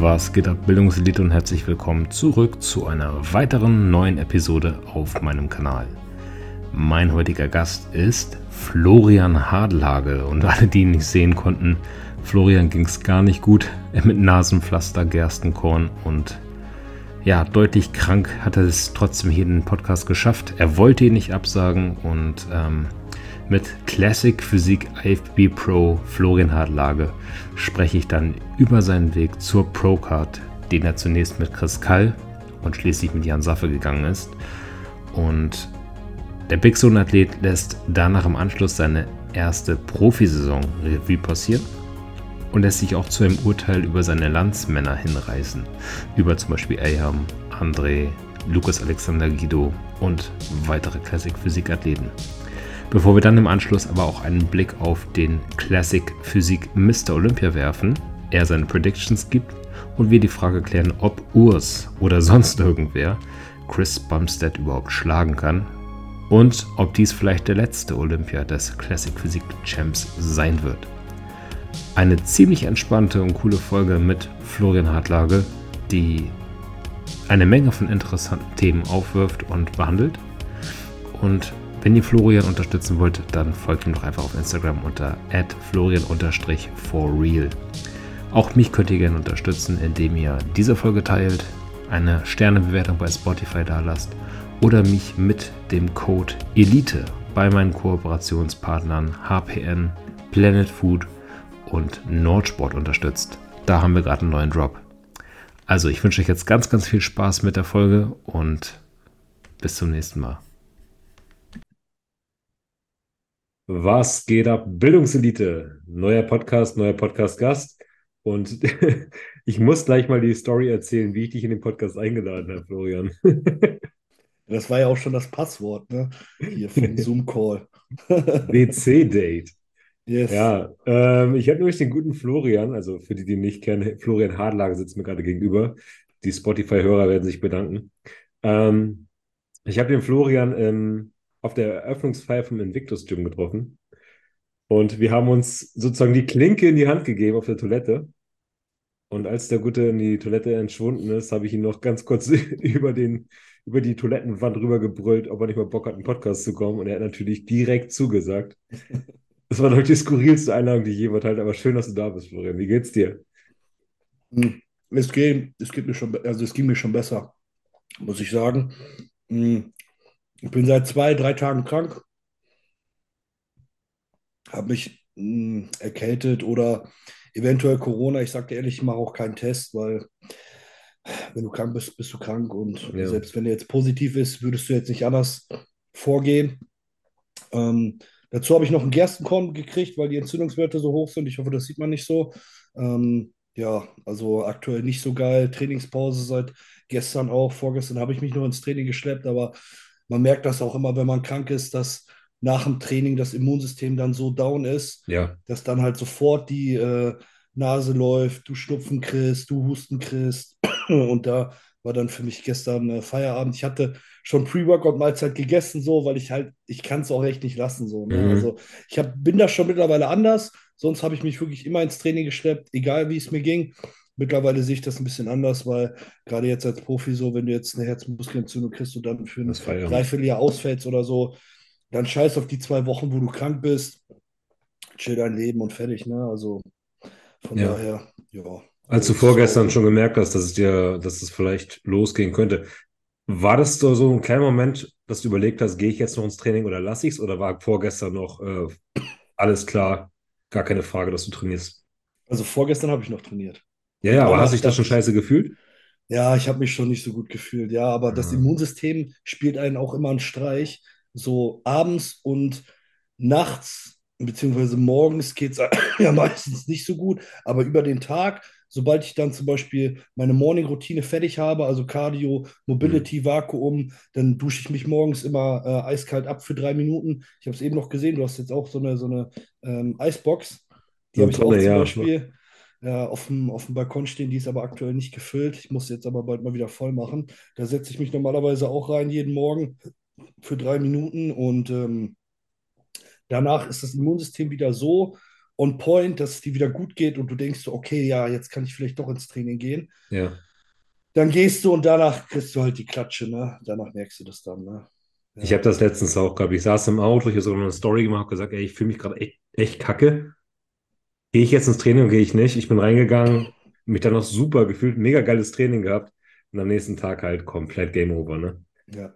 Was geht ab, Bildungselite und herzlich willkommen zurück zu einer weiteren neuen Episode auf meinem Kanal. Mein heutiger Gast ist Florian Hadlage und alle, die ihn nicht sehen konnten, Florian ging es gar nicht gut mit Nasenpflaster, Gerstenkorn und ja, deutlich krank hat er es trotzdem hier in den Podcast geschafft. Er wollte ihn nicht absagen und ähm, mit Classic Physik IFB Pro Florian Hartlage spreche ich dann über seinen Weg zur Pro-Card, den er zunächst mit Chris Kall und schließlich mit Jan Saffe gegangen ist. Und der Big Zone Athlet lässt danach im Anschluss seine erste Profisaison Revue passieren und lässt sich auch zu einem Urteil über seine Landsmänner hinreißen, über zum Beispiel Ayham, André, Lukas Alexander Guido und weitere Classic Physik Athleten bevor wir dann im Anschluss aber auch einen Blick auf den Classic Physik Mr. Olympia werfen, er seine Predictions gibt und wir die Frage klären, ob Urs oder sonst irgendwer Chris Bumstead überhaupt schlagen kann und ob dies vielleicht der letzte Olympia des Classic Physik Champs sein wird. Eine ziemlich entspannte und coole Folge mit Florian Hartlage, die eine Menge von interessanten Themen aufwirft und behandelt. Und wenn ihr Florian unterstützen wollt, dann folgt ihm doch einfach auf Instagram unter florian-forreal. Auch mich könnt ihr gerne unterstützen, indem ihr diese Folge teilt, eine Sternebewertung bei Spotify dalasst oder mich mit dem Code ELITE bei meinen Kooperationspartnern HPN, Planet Food und Nordsport unterstützt. Da haben wir gerade einen neuen Drop. Also ich wünsche euch jetzt ganz, ganz viel Spaß mit der Folge und bis zum nächsten Mal. Was geht ab? Bildungselite. Neuer Podcast, neuer Podcast-Gast. Und ich muss gleich mal die Story erzählen, wie ich dich in den Podcast eingeladen habe, Florian. Das war ja auch schon das Passwort, ne? Hier vom Zoom-Call. WC-Date. Yes. Ja, ähm, ich habe nämlich den guten Florian, also für die, die ihn nicht kennen, Florian Hardlage sitzt mir gerade gegenüber. Die Spotify-Hörer werden sich bedanken. Ähm, ich habe den Florian ähm, auf der Eröffnungsfeier vom Invictus Gym getroffen. Und wir haben uns sozusagen die Klinke in die Hand gegeben auf der Toilette. Und als der Gute in die Toilette entschwunden ist, habe ich ihn noch ganz kurz über, den, über die Toilettenwand rüber gebrüllt, ob er nicht mal Bock hat, einen Podcast zu kommen. Und er hat natürlich direkt zugesagt. Das war doch die skurrilste Einladung, die ich je verteilt Aber schön, dass du da bist, Florian. Wie geht's dir? Hm, es geht, es geht mir schon, also es ging mir schon besser, muss ich sagen. Hm, ich bin seit zwei, drei Tagen krank, habe mich hm, erkältet oder eventuell Corona. Ich sagte ehrlich, ich mache auch keinen Test, weil wenn du krank bist, bist du krank und ja. selbst wenn der jetzt positiv ist, würdest du jetzt nicht anders vorgehen. Ähm, dazu habe ich noch einen Gerstenkorn gekriegt, weil die Entzündungswerte so hoch sind. Ich hoffe, das sieht man nicht so. Ähm, ja, also aktuell nicht so geil. Trainingspause seit gestern auch. Vorgestern habe ich mich nur ins Training geschleppt, aber man merkt das auch immer, wenn man krank ist, dass nach dem Training das Immunsystem dann so down ist, ja. dass dann halt sofort die äh, Nase läuft, du Schnupfen kriegst, du Husten kriegst. Und da war dann für mich gestern äh, Feierabend. Ich hatte schon Pre-Workout-Mahlzeit gegessen, so, weil ich halt, ich kann es auch echt nicht lassen. So, ne? mhm. Also ich hab, bin da schon mittlerweile anders. Sonst habe ich mich wirklich immer ins Training geschleppt, egal wie es mir ging. Mittlerweile sehe ich das ein bisschen anders, weil gerade jetzt als Profi so, wenn du jetzt eine Herzmuskelentzündung kriegst und dann für ein Dreivierteljahr ausfällst oder so, dann scheiß auf die zwei Wochen, wo du krank bist, chill dein Leben und fertig, ne? Also von ja. daher, ja. Als du vorgestern schon gemerkt hast, dass es dir, dass es vielleicht losgehen könnte, war das so, so ein kleiner Moment, dass du überlegt hast, gehe ich jetzt noch ins Training oder lasse ich es? Oder war vorgestern noch äh, alles klar, gar keine Frage, dass du trainierst? Also vorgestern habe ich noch trainiert. Ja, ja, aber hast du dich da schon scheiße gefühlt? Ja, ich habe mich schon nicht so gut gefühlt, ja, aber das Immunsystem spielt einen auch immer einen Streich. So abends und nachts, beziehungsweise morgens geht es ja meistens nicht so gut, aber über den Tag, sobald ich dann zum Beispiel meine Morning-Routine fertig habe, also Cardio, Mobility, mhm. Vakuum, dann dusche ich mich morgens immer äh, eiskalt ab für drei Minuten. Ich habe es eben noch gesehen, du hast jetzt auch so eine, so eine ähm, Eisbox. Die habe ich auch zum ja. Beispiel ja, auf, dem, auf dem Balkon stehen, die ist aber aktuell nicht gefüllt. Ich muss jetzt aber bald mal wieder voll machen. Da setze ich mich normalerweise auch rein jeden Morgen für drei Minuten und ähm, danach ist das Immunsystem wieder so on point, dass es dir wieder gut geht und du denkst so, okay, ja, jetzt kann ich vielleicht doch ins Training gehen. Ja. Dann gehst du und danach kriegst du halt die Klatsche, ne? Danach merkst du das dann, ne? Ja. Ich habe das letztens auch gehabt. Ich saß im Auto, ich habe sogar eine Story gemacht, gesagt, ey, ich fühle mich gerade echt, echt kacke. Gehe ich jetzt ins Training oder gehe ich nicht? Ich bin reingegangen, mich dann noch super gefühlt, mega geiles Training gehabt und am nächsten Tag halt komplett Game Over, ne? Ja.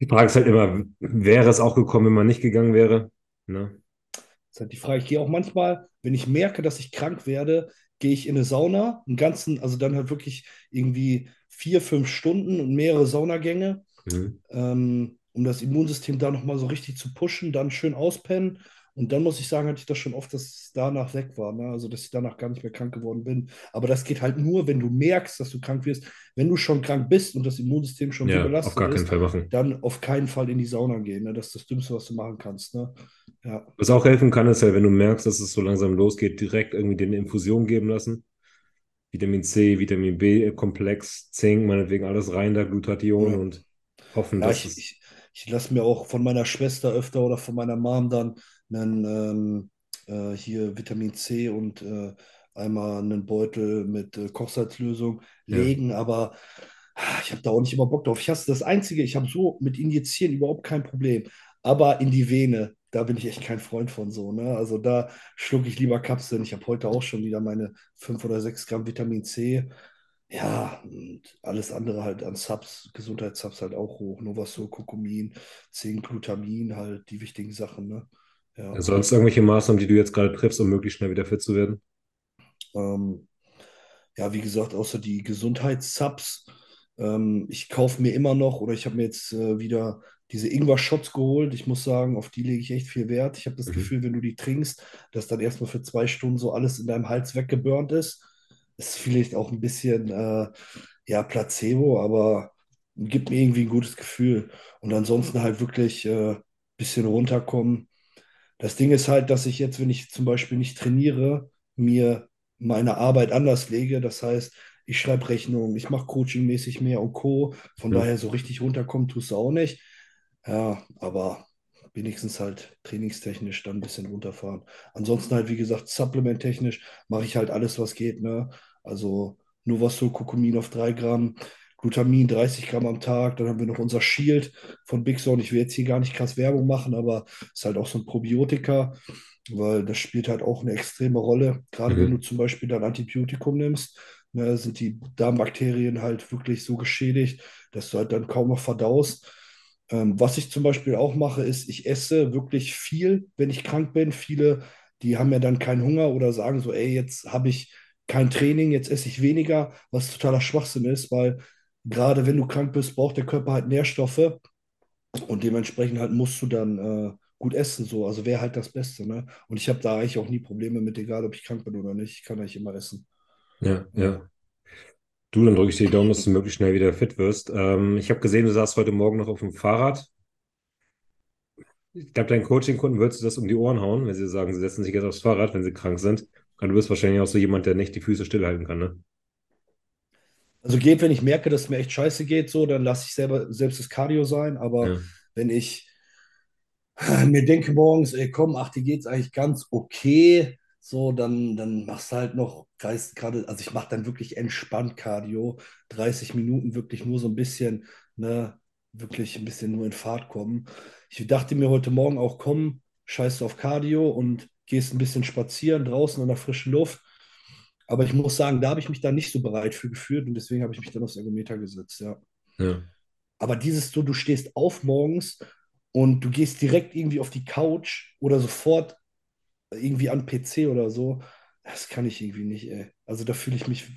Die Frage ist halt immer, wäre es auch gekommen, wenn man nicht gegangen wäre? Ne? Das ist halt die Frage. Ich gehe auch manchmal, wenn ich merke, dass ich krank werde, gehe ich in eine Sauna, einen ganzen, also dann halt wirklich irgendwie vier, fünf Stunden und mehrere Saunagänge, Mhm. ähm, um das Immunsystem da nochmal so richtig zu pushen, dann schön auspennen. Und dann muss ich sagen, hatte ich das schon oft, dass es danach weg war, ne? Also dass ich danach gar nicht mehr krank geworden bin. Aber das geht halt nur, wenn du merkst, dass du krank wirst. Wenn du schon krank bist und das Immunsystem schon Ja, auf belastet gar keinen ist, Fall machen. dann auf keinen Fall in die Sauna gehen. Ne? Das ist das Dümmste, was du machen kannst. Ne? Ja. Was auch helfen kann, ist ja, wenn du merkst, dass es so langsam losgeht, direkt irgendwie dir eine Infusion geben lassen. Vitamin C, Vitamin B-Komplex, Zink, meinetwegen alles rein, da Glutathion Ja. und hoffen, Ja, dass ich, es. ich, ich lasse mir auch von meiner Schwester öfter oder von meiner Mom dann einen, ähm, äh, hier Vitamin C und äh, einmal einen Beutel mit äh, Kochsalzlösung Ja. legen, aber ah, ich habe da auch nicht immer Bock drauf. Ich hasse das Einzige, ich habe so mit Injizieren überhaupt kein Problem, aber in die Vene, da bin ich echt kein Freund von so, ne? Also da schlucke ich lieber Kapseln. Ich habe heute auch schon wieder meine 5 oder 6 Gramm Vitamin C. Ja, und alles andere halt an Subs, Gesundheitssubs halt auch hoch. Novasol, Kurkumin, Zink, Glutamin, halt die wichtigen Sachen, ne? Ja. Sonst irgendwelche Maßnahmen, die du jetzt gerade triffst, um möglichst schnell wieder fit zu werden? Ähm, ja, wie gesagt, außer die Gesundheitssubs. Ähm, ich kaufe mir immer noch oder ich habe mir jetzt äh, wieder diese Ingwer-Shots geholt. Ich muss sagen, auf die lege ich echt viel Wert. Ich habe das Mhm. Gefühl, wenn du die trinkst, dass dann erstmal für zwei Stunden so alles in deinem Hals weggeburnt ist. Ist vielleicht auch ein bisschen äh, ja, Placebo, aber gibt mir irgendwie ein gutes Gefühl. Und ansonsten halt wirklich ein äh, bisschen runterkommen. Das Ding ist halt, dass ich jetzt, wenn ich zum Beispiel nicht trainiere, mir meine Arbeit anders lege. Das heißt, ich schreibe Rechnungen, ich mache coachingmäßig mehr und Co. Von Ja. daher so richtig runterkommen tust du auch nicht. Ja, aber wenigstens halt trainingstechnisch dann ein bisschen runterfahren. Ansonsten halt, wie gesagt, supplementtechnisch mache ich halt alles, was geht. Ne? Also Novasol, Kurkumin auf 3 Gramm, Glutamin 30 Gramm am Tag. Dann haben wir noch unser Shield von Big Zone. Ich will jetzt hier gar nicht krass Werbung machen, aber ist halt auch so ein Probiotika, weil das spielt halt auch eine extreme Rolle. Gerade Mhm. wenn du zum Beispiel dein Antibiotikum nimmst, ne, sind die Darmbakterien halt wirklich so geschädigt, dass du halt dann kaum noch verdaust. Ähm, was ich zum Beispiel auch mache, ist, ich esse wirklich viel, wenn ich krank bin. Viele, die haben ja dann keinen Hunger oder sagen so, ey, jetzt habe ich kein Training, jetzt esse ich weniger, was totaler Schwachsinn ist, weil gerade wenn du krank bist, braucht der Körper halt Nährstoffe und dementsprechend halt musst du dann äh, gut essen, so. Also wäre halt das Beste, ne? Und ich habe da eigentlich auch nie Probleme mit, egal ob ich krank bin oder nicht. Ich kann eigentlich immer essen. Ja, ja. Du, dann drücke ich dir die Daumen, dass du möglichst schnell wieder fit wirst. Ähm, ich habe gesehen, du saßt heute Morgen noch auf dem Fahrrad. Ich glaube, deinen Coaching-Kunden würdest du das um die Ohren hauen, wenn sie sagen, sie setzen sich jetzt aufs Fahrrad, wenn sie krank sind. Und du bist wahrscheinlich auch so jemand, der nicht die Füße stillhalten kann, ne? Also geht, wenn ich merke, dass es mir echt scheiße geht, so, dann lasse ich selber selbst das Cardio sein. Aber Ja. wenn ich mir denke morgens, ey, komm, ach, dir geht's eigentlich ganz okay, so, dann, dann machst du halt noch gerade, also ich mache dann wirklich entspannt Cardio, 30 Minuten wirklich nur so ein bisschen, ne, wirklich ein bisschen nur in Fahrt kommen. Ich dachte mir heute Morgen auch, komm, scheiß auf Cardio und gehst ein bisschen spazieren draußen in der frischen Luft. Aber ich muss sagen, da habe ich mich dann nicht so bereit für gefühlt und deswegen habe ich mich dann aufs Ergometer gesetzt, ja. Ja. Aber dieses so, du stehst auf morgens und du gehst direkt irgendwie auf die Couch oder sofort irgendwie an PC oder so, das kann ich irgendwie nicht, ey. Also da fühle ich mich,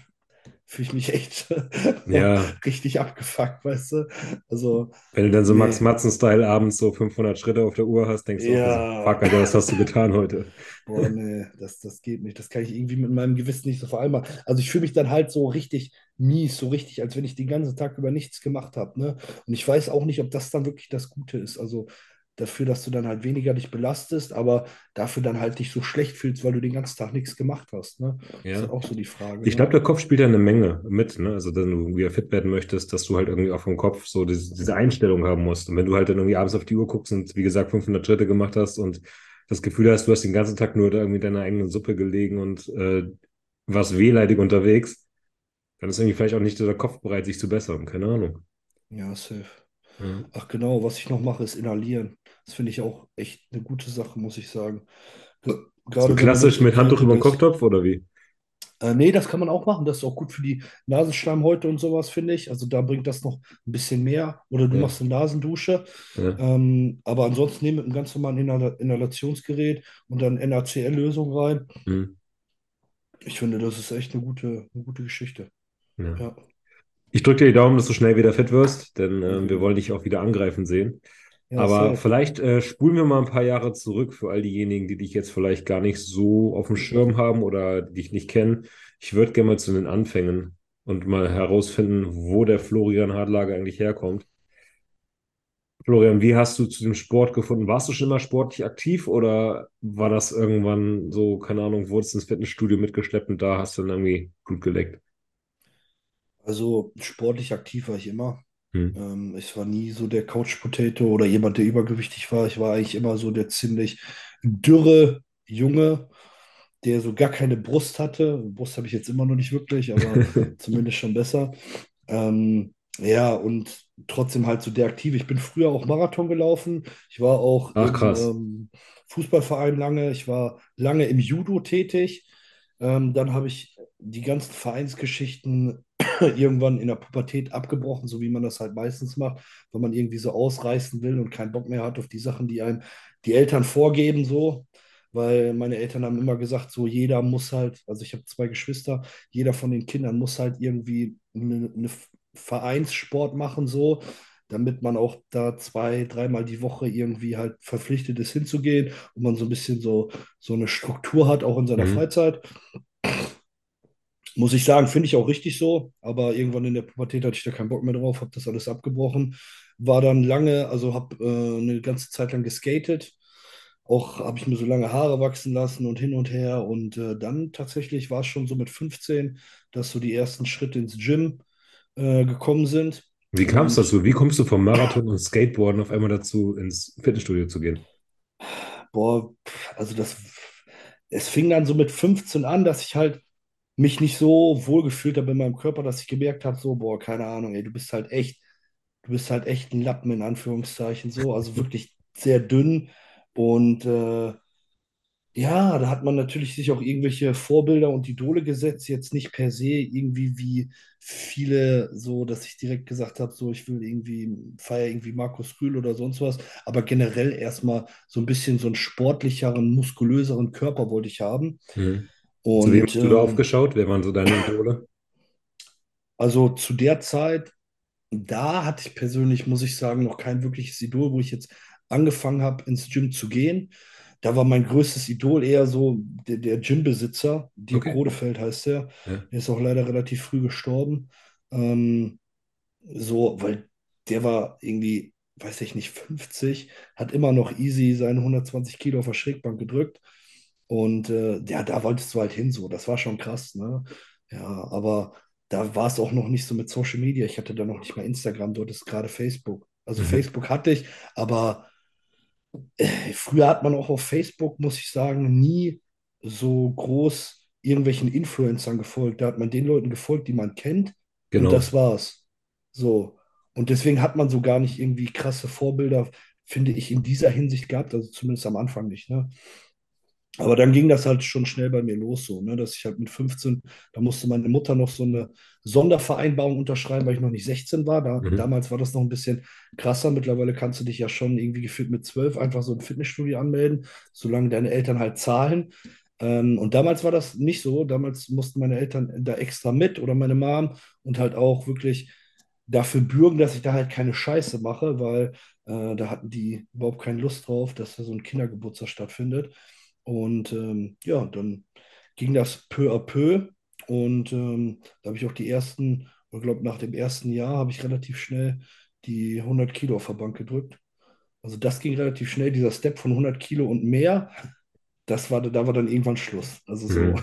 fühle ich mich echt Ja. richtig abgefuckt, weißt du? Also, Wenn du dann so Nee. Max Matzen-Style abends so 500 Schritte auf der Uhr hast, denkst du, Ja. fuck, Alter, was hast du getan heute? boah, nee, das, das geht nicht. Das kann ich irgendwie mit meinem Gewissen nicht so vereinbaren. Also ich fühle mich dann halt so richtig mies, so richtig, als wenn ich den ganzen Tag über nichts gemacht habe, ne? Und ich weiß auch nicht, ob das dann wirklich das Gute ist. Also dafür, dass du dann halt weniger dich belastest, aber dafür dann halt dich so schlecht fühlst, weil du den ganzen Tag nichts gemacht hast. Ne? Das ist Ja. auch so die Frage. Ich Ne? glaube, der Kopf spielt ja eine Menge mit, ne? Also, wenn du wieder fit werden möchtest, dass du halt irgendwie auch vom Kopf so diese, diese Einstellung haben musst. Und wenn du halt dann irgendwie abends auf die Uhr guckst und wie gesagt 500 Schritte gemacht hast und das Gefühl hast, du hast den ganzen Tag nur da irgendwie in deiner eigenen Suppe gelegen und äh, warst wehleidig unterwegs, dann ist irgendwie vielleicht auch nicht der Kopf bereit, sich zu bessern. Keine Ahnung. Ja, safe. Ja. Ach genau, was ich noch mache, ist inhalieren. Das finde ich auch echt eine gute Sache, muss ich sagen. Ge- So Gerade du klassisch mit Handtuch über den. Kochtopf oder wie? Äh, nee, das kann man auch machen. Das ist auch gut für die Nasenschleimhäute und sowas, finde ich. Also da bringt das noch ein bisschen mehr. Oder du Ja. machst eine Nasendusche. Ja. Ähm, aber ansonsten nehme mit einem ganz normalen Inhal Inhalationsgerät und dann NaCl-Lösung rein. Hm. Ich finde, das ist echt eine gute, eine gute Geschichte. Ja. Ich drücke dir die Daumen, dass du schnell wieder fit wirst, denn danke wir wollen dich auch wieder angreifen sehen. Ja, Aber safe. vielleicht äh, spulen wir mal ein paar Jahre zurück für all diejenigen, die dich jetzt vielleicht gar nicht so auf dem Schirm haben oder dich nicht kennen. Ich würde gerne mal zu den Anfängen und mal herausfinden, wo der Florian Hardlager eigentlich herkommt. Florian, wie hast du zu dem Sport gefunden? Warst du schon immer sportlich aktiv oder war das irgendwann so, keine Ahnung, wurdest ins Fitnessstudio mitgeschleppt und da hast du dann irgendwie Blut geleckt? Also sportlich aktiv war ich immer. Hm. Ähm, ich war nie so der Couch Potato oder jemand, der übergewichtig war. Ich war eigentlich immer so der ziemlich dürre Junge, der so gar keine Brust hatte. Brust habe ich jetzt immer noch nicht wirklich, aber zumindest schon besser. Ähm, ja, und trotzdem halt so der Aktive. Ich bin früher auch Marathon gelaufen. Ich war auch Ach, im ähm, Fußballverein lange. Ich war lange im Judo tätig. Ähm, dann habe ich die ganzen Vereinsgeschichten irgendwann in der Pubertät abgebrochen, so wie man das halt meistens macht, weil man irgendwie so ausreißen will und keinen Bock mehr hat auf die Sachen, die einem die Eltern vorgeben, so. Weil meine Eltern haben immer gesagt, so jeder muss halt, also ich habe zwei Geschwister, jeder von den Kindern muss halt irgendwie eine, eine Vereinssport machen, so, damit man auch da zwei, dreimal die Woche irgendwie halt verpflichtet ist hinzugehen und man so ein bisschen so, so eine Struktur hat, auch in seiner Mhm. Freizeit. Muss ich sagen, finde ich auch richtig so, aber irgendwann in der Pubertät hatte ich da keinen Bock mehr drauf, habe das alles abgebrochen. War dann lange, also habe äh, eine ganze Zeit lang geskatet. Auch habe ich mir so lange Haare wachsen lassen und hin und her. Und äh, dann tatsächlich war es schon so mit 15, dass so die ersten Schritte ins Gym äh, gekommen sind. Wie kam es dazu? Wie kommst du vom Marathon und Skateboarden auf einmal dazu, ins Fitnessstudio zu gehen? boah, also das, es fing dann so mit 15 an, dass ich halt mich nicht so wohl gefühlt habe in meinem Körper, dass ich gemerkt habe, so, boah, keine Ahnung, ey, du bist halt echt, du bist halt echt ein Lappen in Anführungszeichen, so, also wirklich sehr dünn und äh, ja, da hat man natürlich sich auch irgendwelche Vorbilder und Idole gesetzt, jetzt nicht per se irgendwie wie viele, so, dass ich direkt gesagt habe, so, ich will irgendwie, feiere irgendwie Markus Rühl oder sonst was, aber generell erstmal so ein bisschen so einen sportlicheren, muskulöseren Körper wollte ich haben. Mhm. Zu wem Und hast du da ähm, aufgeschaut? Wer waren so deine Idole? also zu der Zeit, da hatte ich persönlich, muss ich sagen, noch kein wirkliches Idol, wo ich jetzt angefangen habe, ins Gym zu gehen. Da war mein größtes Idol eher so der, der Gymbesitzer, Dirk Okay. Rodefeld heißt der. Ja. Der ist auch leider relativ früh gestorben. Ähm, so, weil der war irgendwie, weiß ich nicht, 50, hat immer noch easy seine 120 Kilo auf der Schrägbank gedrückt. Und äh, ja, da wolltest du halt hin, so. Das war schon krass, ne? Ja, aber da war es auch noch nicht so mit Social Media. Ich hatte da noch nicht mal Instagram, dort ist gerade Facebook. Also Mhm. Facebook hatte ich, aber äh, früher hat man auch auf Facebook, muss ich sagen, nie so groß irgendwelchen Influencern gefolgt. Da hat man den Leuten gefolgt, die man kennt, und Genau. das war's. So. Und deswegen hat man so gar nicht irgendwie krasse Vorbilder, finde ich, in dieser Hinsicht gehabt, also zumindest am Anfang nicht, ne? Aber dann ging das halt schon schnell bei mir los, so, ne, dass ich halt mit 15, da musste meine Mutter noch so eine Sondervereinbarung unterschreiben, weil ich noch nicht 16 war. Da, Mhm. damals war das noch ein bisschen krasser. Mittlerweile kannst du dich ja schon irgendwie gefühlt mit 12 einfach so ein Fitnessstudio anmelden, solange deine Eltern halt zahlen. Ähm, und damals war das nicht so. Damals mussten meine Eltern da extra mit oder meine Mom und halt auch wirklich dafür bürgen, dass ich da halt keine Scheiße mache, weil äh, da hatten die überhaupt keine Lust drauf, dass da so ein Kindergeburtstag stattfindet. Und ähm, ja, dann ging das peu à peu. Und ähm, da habe ich auch die ersten, ich glaube, nach dem ersten Jahr habe ich relativ schnell die 100 Kilo auf der Bank gedrückt. Also das ging relativ schnell, dieser Step von 100 Kilo und mehr, das war, da war dann irgendwann Schluss. Also so. Mhm.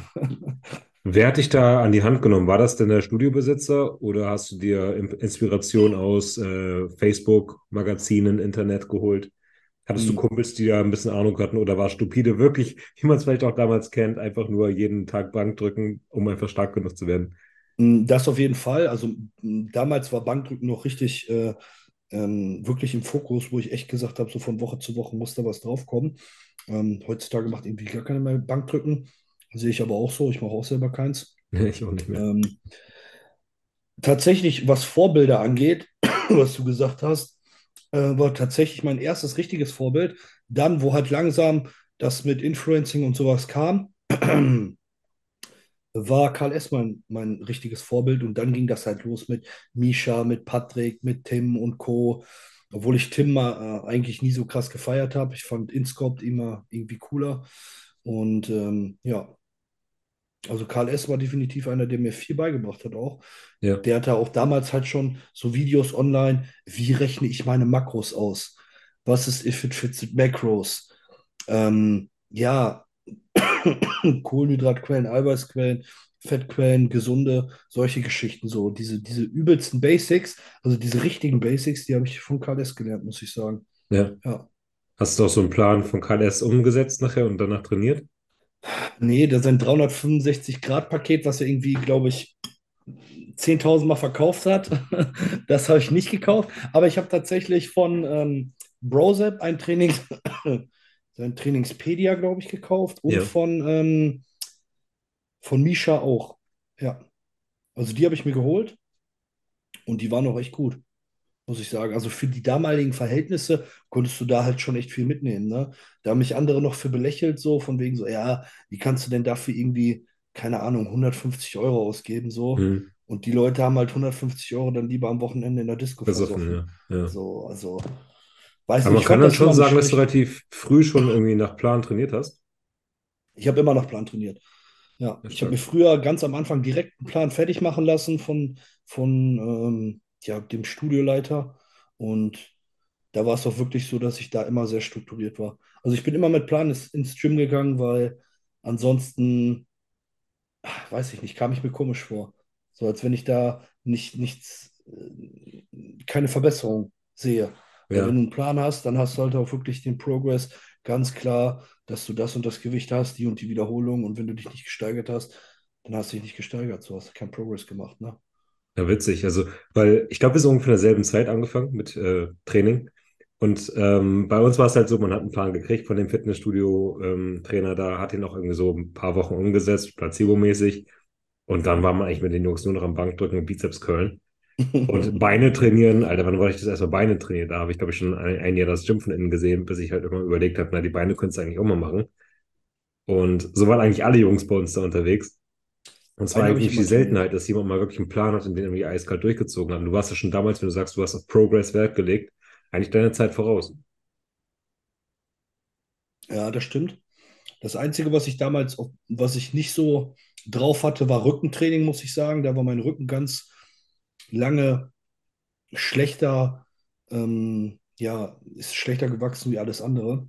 Wer hat dich da an die Hand genommen? War das denn der Studiobesitzer oder hast du dir Inspiration aus äh, Facebook, Magazinen, Internet geholt? Hattest du Mhm. Kumpels, die da ein bisschen Ahnung hatten oder war stupide wirklich, wie man es vielleicht auch damals kennt, einfach nur jeden Tag Bank drücken, um einfach stark genug zu werden? Mm, Das auf jeden Fall. Also mm, damals war Bankdrücken noch richtig äh, ähm, wirklich im Fokus, wo ich echt gesagt habe, so von Woche zu Woche muss da was draufkommen. Ähm, heutzutage macht irgendwie gar keiner mehr Bankdrücken. Sehe ich aber auch so. Ich mache auch selber keins. Ich auch nicht mehr. Ähm, tatsächlich, was Vorbilder angeht, was du gesagt hast, war tatsächlich mein erstes richtiges Vorbild. Dann, wo halt langsam das mit Influencing und sowas kam, war Karl S. mein, mein richtiges Vorbild. Und dann ging das halt los mit Misha, mit Patrick, mit Tim und Co. Obwohl ich Tim mal, äh, eigentlich nie so krass gefeiert habe. Ich fand Inscope immer irgendwie cooler. Und ähm, ja, also Karl S. war definitiv einer, der mir viel beigebracht hat auch. Ja. Der hatte auch damals halt schon so Videos online, wie rechne ich meine Makros aus? Was ist if it fits it Macros? Ähm, ja, Kohlenhydratquellen, Eiweißquellen, Fettquellen, gesunde, solche Geschichten so. Diese, diese übelsten Basics, also diese richtigen Basics, die habe ich von Karl S. gelernt, muss ich sagen. Ja. Ja. Hast du auch so einen Plan von KLS umgesetzt nachher und danach trainiert? Nee, das ist ein 365-Grad-Paket, was er irgendwie, glaube ich, 10.000 Mal verkauft hat. Das habe ich nicht gekauft. Aber ich habe tatsächlich von ähm, Brozep ein Trainings, sein Trainingspedia, glaube ich, gekauft. Und Ja. von, ähm, von Misha auch. Ja. Also die habe ich mir geholt. Und die waren auch echt gut, muss ich sagen. Also für die damaligen Verhältnisse konntest du da halt schon echt viel mitnehmen. Ne? Da haben mich andere noch für belächelt, so von wegen so, ja, wie kannst du denn dafür irgendwie, keine Ahnung, 150 Euro ausgeben, so. Hm. Und die Leute haben halt 150 Euro dann lieber am Wochenende in der Disco Versoffen, ja. ja. So, also, weiß Aber nicht, man kann dann schon sagen, dass du relativ früh schon irgendwie nach Plan trainiert hast. Ich habe immer nach Plan trainiert. Ja, ich habe mir früher ganz am Anfang direkt einen Plan fertig machen lassen von, von ähm, ja, dem Studioleiter. Und da war es auch wirklich so, dass ich da immer sehr strukturiert war. Also ich bin immer mit Plan ins, Gym gegangen, weil ansonsten, ach, weiß ich nicht, kam ich mir komisch vor. So als wenn ich da nicht, nichts, äh, keine Verbesserung sehe. Weil wenn Ja. du einen Plan hast, dann hast du halt auch wirklich den Progress ganz klar, dass du das und das Gewicht hast, die und die Wiederholung. Und wenn du dich nicht gesteigert hast, dann hast du dich nicht gesteigert. So hast du keinen Progress gemacht, ne? Ja, witzig. Also, weil ich glaube, wir sind ungefähr in derselben Zeit angefangen mit äh, Training. Und ähm, bei uns war es halt so, man hat einen Plan gekriegt von dem Fitnessstudio-Trainer da, hat ihn auch irgendwie so ein paar Wochen umgesetzt, placebo-mäßig. Und dann war man eigentlich mit den Jungs nur noch am Bankdrücken und Bizeps curlen. Und Beine trainieren, Alter, wann war ich das erstmal Beine trainiert? Da habe ich, glaube ich, schon ein, ein Jahr das Gym von innen gesehen, bis ich halt immer überlegt habe, na, die Beine könntest du eigentlich auch mal machen. Und so waren eigentlich alle Jungs bei uns da unterwegs. Und es war Beine habe ich eigentlich die immer trainiert. Seltenheit, dass jemand mal wirklich einen Plan hat und den irgendwie eiskalt durchgezogen hat. Und du warst ja schon damals, wenn du sagst, du hast auf Progress Wert gelegt, eigentlich deine Zeit voraus. Ja, das stimmt. Das Einzige, was ich damals, was ich nicht so drauf hatte, war Rückentraining, muss ich sagen. Da war mein Rücken ganz lange schlechter, ähm, ja, ist schlechter gewachsen wie alles andere.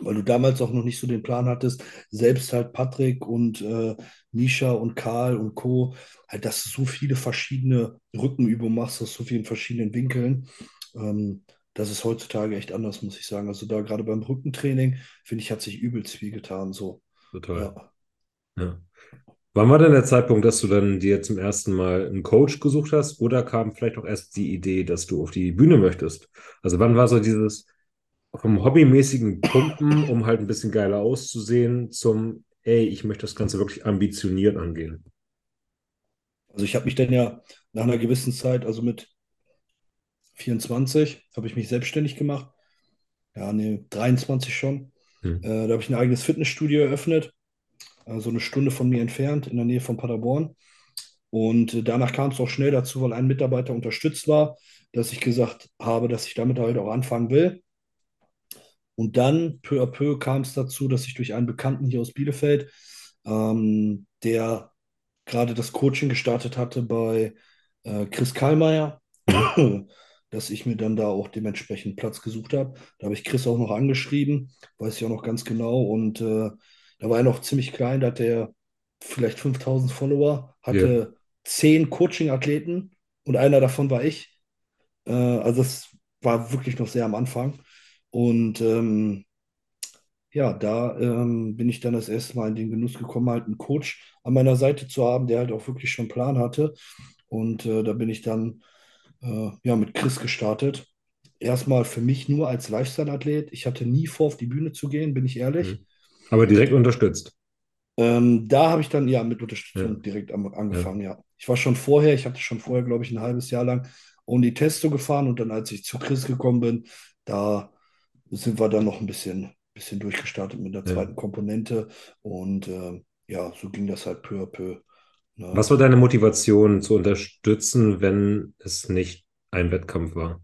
Weil du damals auch noch nicht so den Plan hattest, selbst halt Patrick und äh, Misha und Karl und Co., halt, dass du so viele verschiedene Rückenübungen machst, aus so vielen verschiedenen Winkeln. Ähm, das ist heutzutage echt anders, muss ich sagen. Also da gerade beim Rückentraining, finde ich, hat sich übelst viel getan. So, Total. ja. Ja. Wann war denn der Zeitpunkt, dass du dann dir zum ersten Mal einen Coach gesucht hast? Oder kam vielleicht auch erst die Idee, dass du auf die Bühne möchtest? Also wann war so dieses vom hobbymäßigen Pumpen, um halt ein bisschen geiler auszusehen, zum, ey, ich möchte das Ganze wirklich ambitioniert angehen? Also ich habe mich dann ja nach einer gewissen Zeit, also mit 24, habe ich mich selbstständig gemacht. Ja, nee, 23 schon. Hm. Äh, da habe ich ein eigenes Fitnessstudio eröffnet, also eine Stunde von mir entfernt, in der Nähe von Paderborn. Und äh, danach kam es auch schnell dazu, weil ein Mitarbeiter unterstützt war, dass ich gesagt habe, dass ich damit halt auch anfangen will. Und dann, peu à peu, kam es dazu, dass ich durch einen Bekannten hier aus Bielefeld, ähm, der gerade das Coaching gestartet hatte bei äh, Chris Kallmeier, dass ich mir dann da auch dementsprechend Platz gesucht habe. Da habe ich Chris auch noch angeschrieben, weiß ich auch noch ganz genau. Und äh, da war er noch ziemlich klein, da hatte er vielleicht 5000 Follower, hatte Ja. zehn Coaching-Athleten und einer davon war ich. Äh, also es war wirklich noch sehr am Anfang. Und ähm, ja, da ähm, bin ich dann das erste Mal in den Genuss gekommen, halt einen Coach an meiner Seite zu haben, der halt auch wirklich schon einen Plan hatte. Und äh, da bin ich dann äh, ja, mit Chris gestartet. Erstmal für mich nur als Lifestyle-Athlet. Ich hatte nie vor, auf die Bühne zu gehen, bin ich ehrlich. Mhm. Aber direkt unterstützt. Ähm, da habe ich dann ja mit Ja. Unterstützung direkt am, Ja. angefangen, ja. Ich war schon vorher, ich hatte schon vorher, glaube ich, ein halbes Jahr lang Only Testo gefahren und dann, als ich zu Chris gekommen bin, da sind wir dann noch ein bisschen, bisschen durchgestartet mit der Ja. zweiten Komponente und ähm, ja, so ging das halt peu à peu. Ne? Was war deine Motivation zu unterstützen, wenn es nicht ein Wettkampf war?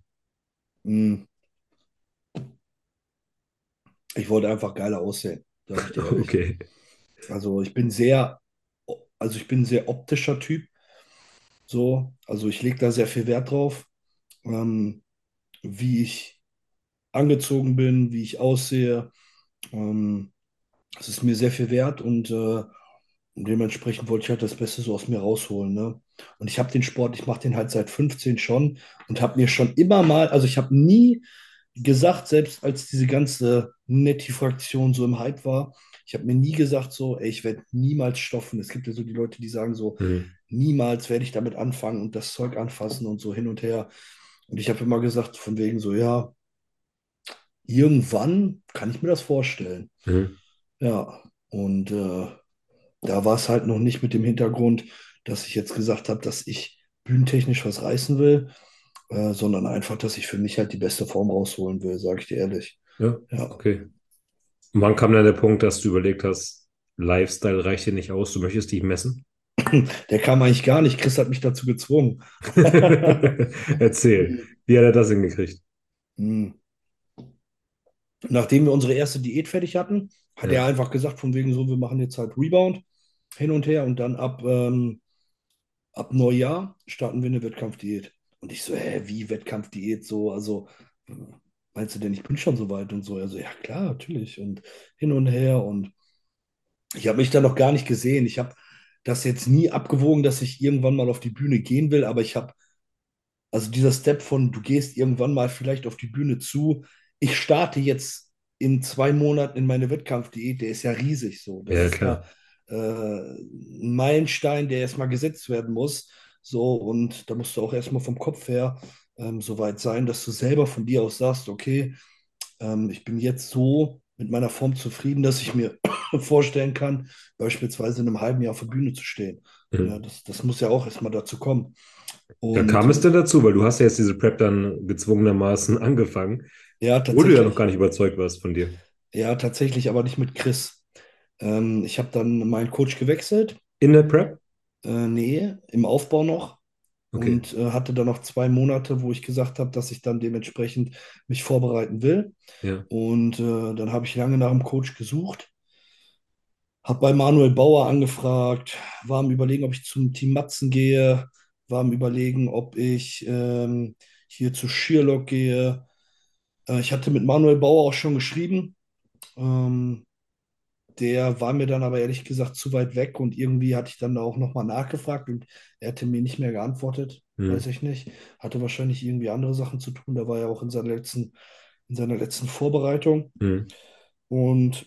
Hm, Ich wollte einfach geiler aussehen. Okay. Also ich bin sehr, also ich bin ein sehr optischer Typ, so, also ich lege da sehr viel Wert drauf, ähm, wie ich angezogen bin, wie ich aussehe. Ähm, es ist mir sehr viel wert und äh, dementsprechend wollte ich halt das Beste so aus mir rausholen, ne? Und ich habe den Sport, ich mache den halt seit 15 schon und habe mir schon immer mal, also ich habe nie gesagt, selbst als diese ganze Netti-Fraktion so im Hype war, ich habe mir nie gesagt, so, ey, ich werde niemals stoffen. Es gibt ja so die Leute, die sagen so, Mhm. niemals werde ich damit anfangen und das Zeug anfassen und so hin und her. Und ich habe immer gesagt, von wegen so, ja, irgendwann kann ich mir das vorstellen. Mhm. Ja, und äh, da war es halt noch nicht mit dem Hintergrund, dass ich jetzt gesagt habe, dass ich bühnentechnisch was reißen will, äh, sondern einfach, dass ich für mich halt die beste Form rausholen will, sage ich dir ehrlich. Ja, Ja. okay. Und wann kam dann der Punkt, dass du überlegt hast, Lifestyle reicht dir nicht aus, du möchtest dich messen? Der kam eigentlich gar nicht. Chris hat mich dazu gezwungen. Erzähl, wie hat er das hingekriegt? Hm. Nachdem wir unsere erste Diät fertig hatten, hat Ja. er einfach gesagt, von wegen so, wir machen jetzt halt Rebound hin und her und dann ab, ähm, ab Neujahr starten wir eine Wettkampfdiät. Und ich so, hä, wie Wettkampfdiät? So, also, meinst du denn, ich bin schon so weit und so? Also, ja, klar, natürlich. Und hin und her. Und ich habe mich da noch gar nicht gesehen. Ich habe das jetzt nie abgewogen, dass ich irgendwann mal auf die Bühne gehen will, aber ich habe, also dieser Step von, du gehst irgendwann mal vielleicht auf die Bühne zu. Ich starte jetzt in zwei Monaten in meine Wettkampfdiät, der ist ja riesig so. Das Ja, ist ja klar. äh, ein Meilenstein, der erstmal gesetzt werden muss. So, und da musst du auch erstmal vom Kopf her ähm, so weit sein, dass du selber von dir aus sagst, okay, ähm, ich bin jetzt so mit meiner Form zufrieden, dass ich mir vorstellen kann, beispielsweise in einem halben Jahr auf der Bühne zu stehen. Mhm. Ja, das, das muss ja auch erstmal dazu kommen. Und kam es denn dazu? Weil du hast ja jetzt diese Prep dann gezwungenermaßen angefangen, ja, wo du ja noch gar nicht überzeugt warst von dir. ja, tatsächlich, aber nicht mit Chris. Ähm, ich habe dann meinen Coach gewechselt. In der Prep? Äh, nee, im Aufbau noch. Okay. Und äh, hatte dann noch zwei Monate, wo ich gesagt habe, dass ich dann dementsprechend mich vorbereiten will. Ja. Und äh, dann habe ich lange nach einem Coach gesucht, habe bei Manuel Bauer angefragt, war am Überlegen, ob ich zum Team Matzen gehe, war am Überlegen, ob ich ähm, hier zu Shearlock gehe. Äh, ich hatte mit Manuel Bauer auch schon geschrieben. Ähm, der war mir dann aber ehrlich gesagt zu weit weg und irgendwie hatte ich dann da auch nochmal nachgefragt und er hatte mir nicht mehr geantwortet, weiß Hm. ich nicht. Hatte wahrscheinlich irgendwie andere Sachen zu tun. Da war er auch in seiner letzten, in seiner letzten Vorbereitung. Hm. Und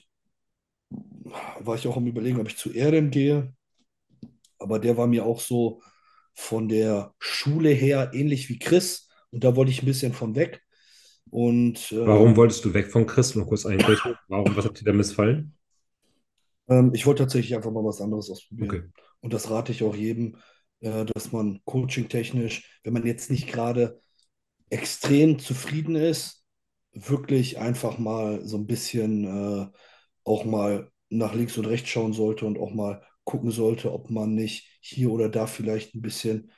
war ich auch am Überlegen, ob ich zu Erdem gehe. Aber der war mir auch so von der Schule her ähnlich wie Chris. Und da wollte ich ein bisschen von weg. Und Warum ähm, wolltest du weg von Chris? Noch kurz einbrechen. Warum, was hat dir da missfallen? ähm, ich wollte tatsächlich einfach mal was anderes ausprobieren. Okay. Und das rate ich auch jedem, äh, dass man coaching-technisch, wenn man jetzt nicht gerade extrem zufrieden ist, wirklich einfach mal so ein bisschen äh, auch mal nach links und rechts schauen sollte und auch mal gucken sollte, ob man nicht hier oder da vielleicht ein bisschen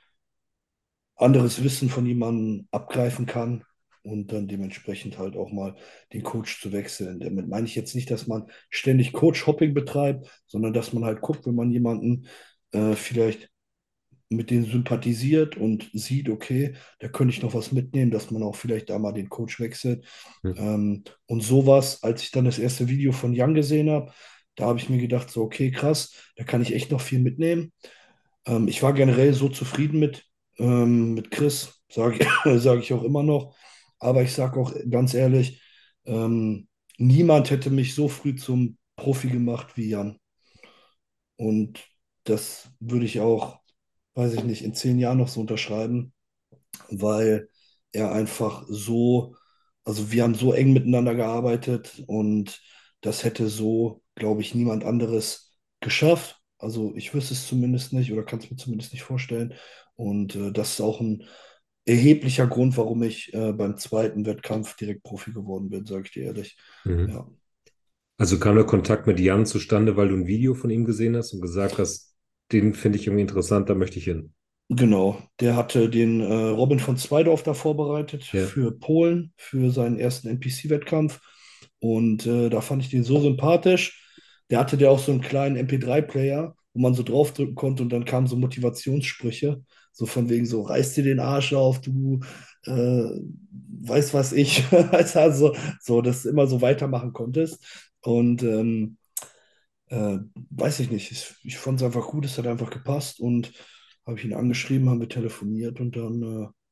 anderes Wissen von jemandem abgreifen kann und dann dementsprechend halt auch mal den Coach zu wechseln. Damit meine ich jetzt nicht, dass man ständig Coach-Hopping betreibt, sondern dass man halt guckt, wenn man jemanden äh, vielleicht mit denen sympathisiert und sieht, okay, da könnte ich noch was mitnehmen, dass man auch vielleicht da mal den Coach wechselt. Hm. Ähm, und sowas, als ich dann das erste Video von Jan gesehen habe, da habe ich mir gedacht, so, okay, krass, da kann ich echt noch viel mitnehmen. Ähm, ich war generell so zufrieden mit, ähm, mit Chris, sage sag ich auch immer noch. Aber ich sage auch ganz ehrlich, ähm, niemand hätte mich so früh zum Profi gemacht wie Jan. Und das würde ich auch, weiß ich nicht, in zehn Jahren noch so unterschreiben, weil er einfach so, also wir haben so eng miteinander gearbeitet und das hätte so, glaube ich, niemand anderes geschafft. Also ich wüsste es zumindest nicht oder kann es mir zumindest nicht vorstellen. Und äh, das ist auch ein erheblicher Grund, warum ich äh, beim zweiten Wettkampf direkt Profi geworden bin, sage ich dir ehrlich. Mhm. Ja. Also kam der Kontakt mit Jan zustande, weil du ein Video von ihm gesehen hast und gesagt hast, den finde ich irgendwie interessant, da möchte ich hin. Genau, der hatte den äh, Robin von Zweidorf da vorbereitet Ja. für Polen, für seinen ersten NPC-Wettkampf. Und äh, da fand ich den so sympathisch. Der hatte der auch so einen kleinen MP3-Player, wo man so draufdrücken konnte und dann kamen so Motivationssprüche, so von wegen so, reiß dir den Arsch auf, du äh, weißt was ich, also so, dass du immer so weitermachen konntest. Und ähm, äh, weiß ich nicht, ich, ich fand es einfach gut, es hat einfach gepasst und habe ich ihn angeschrieben, haben wir telefoniert und dann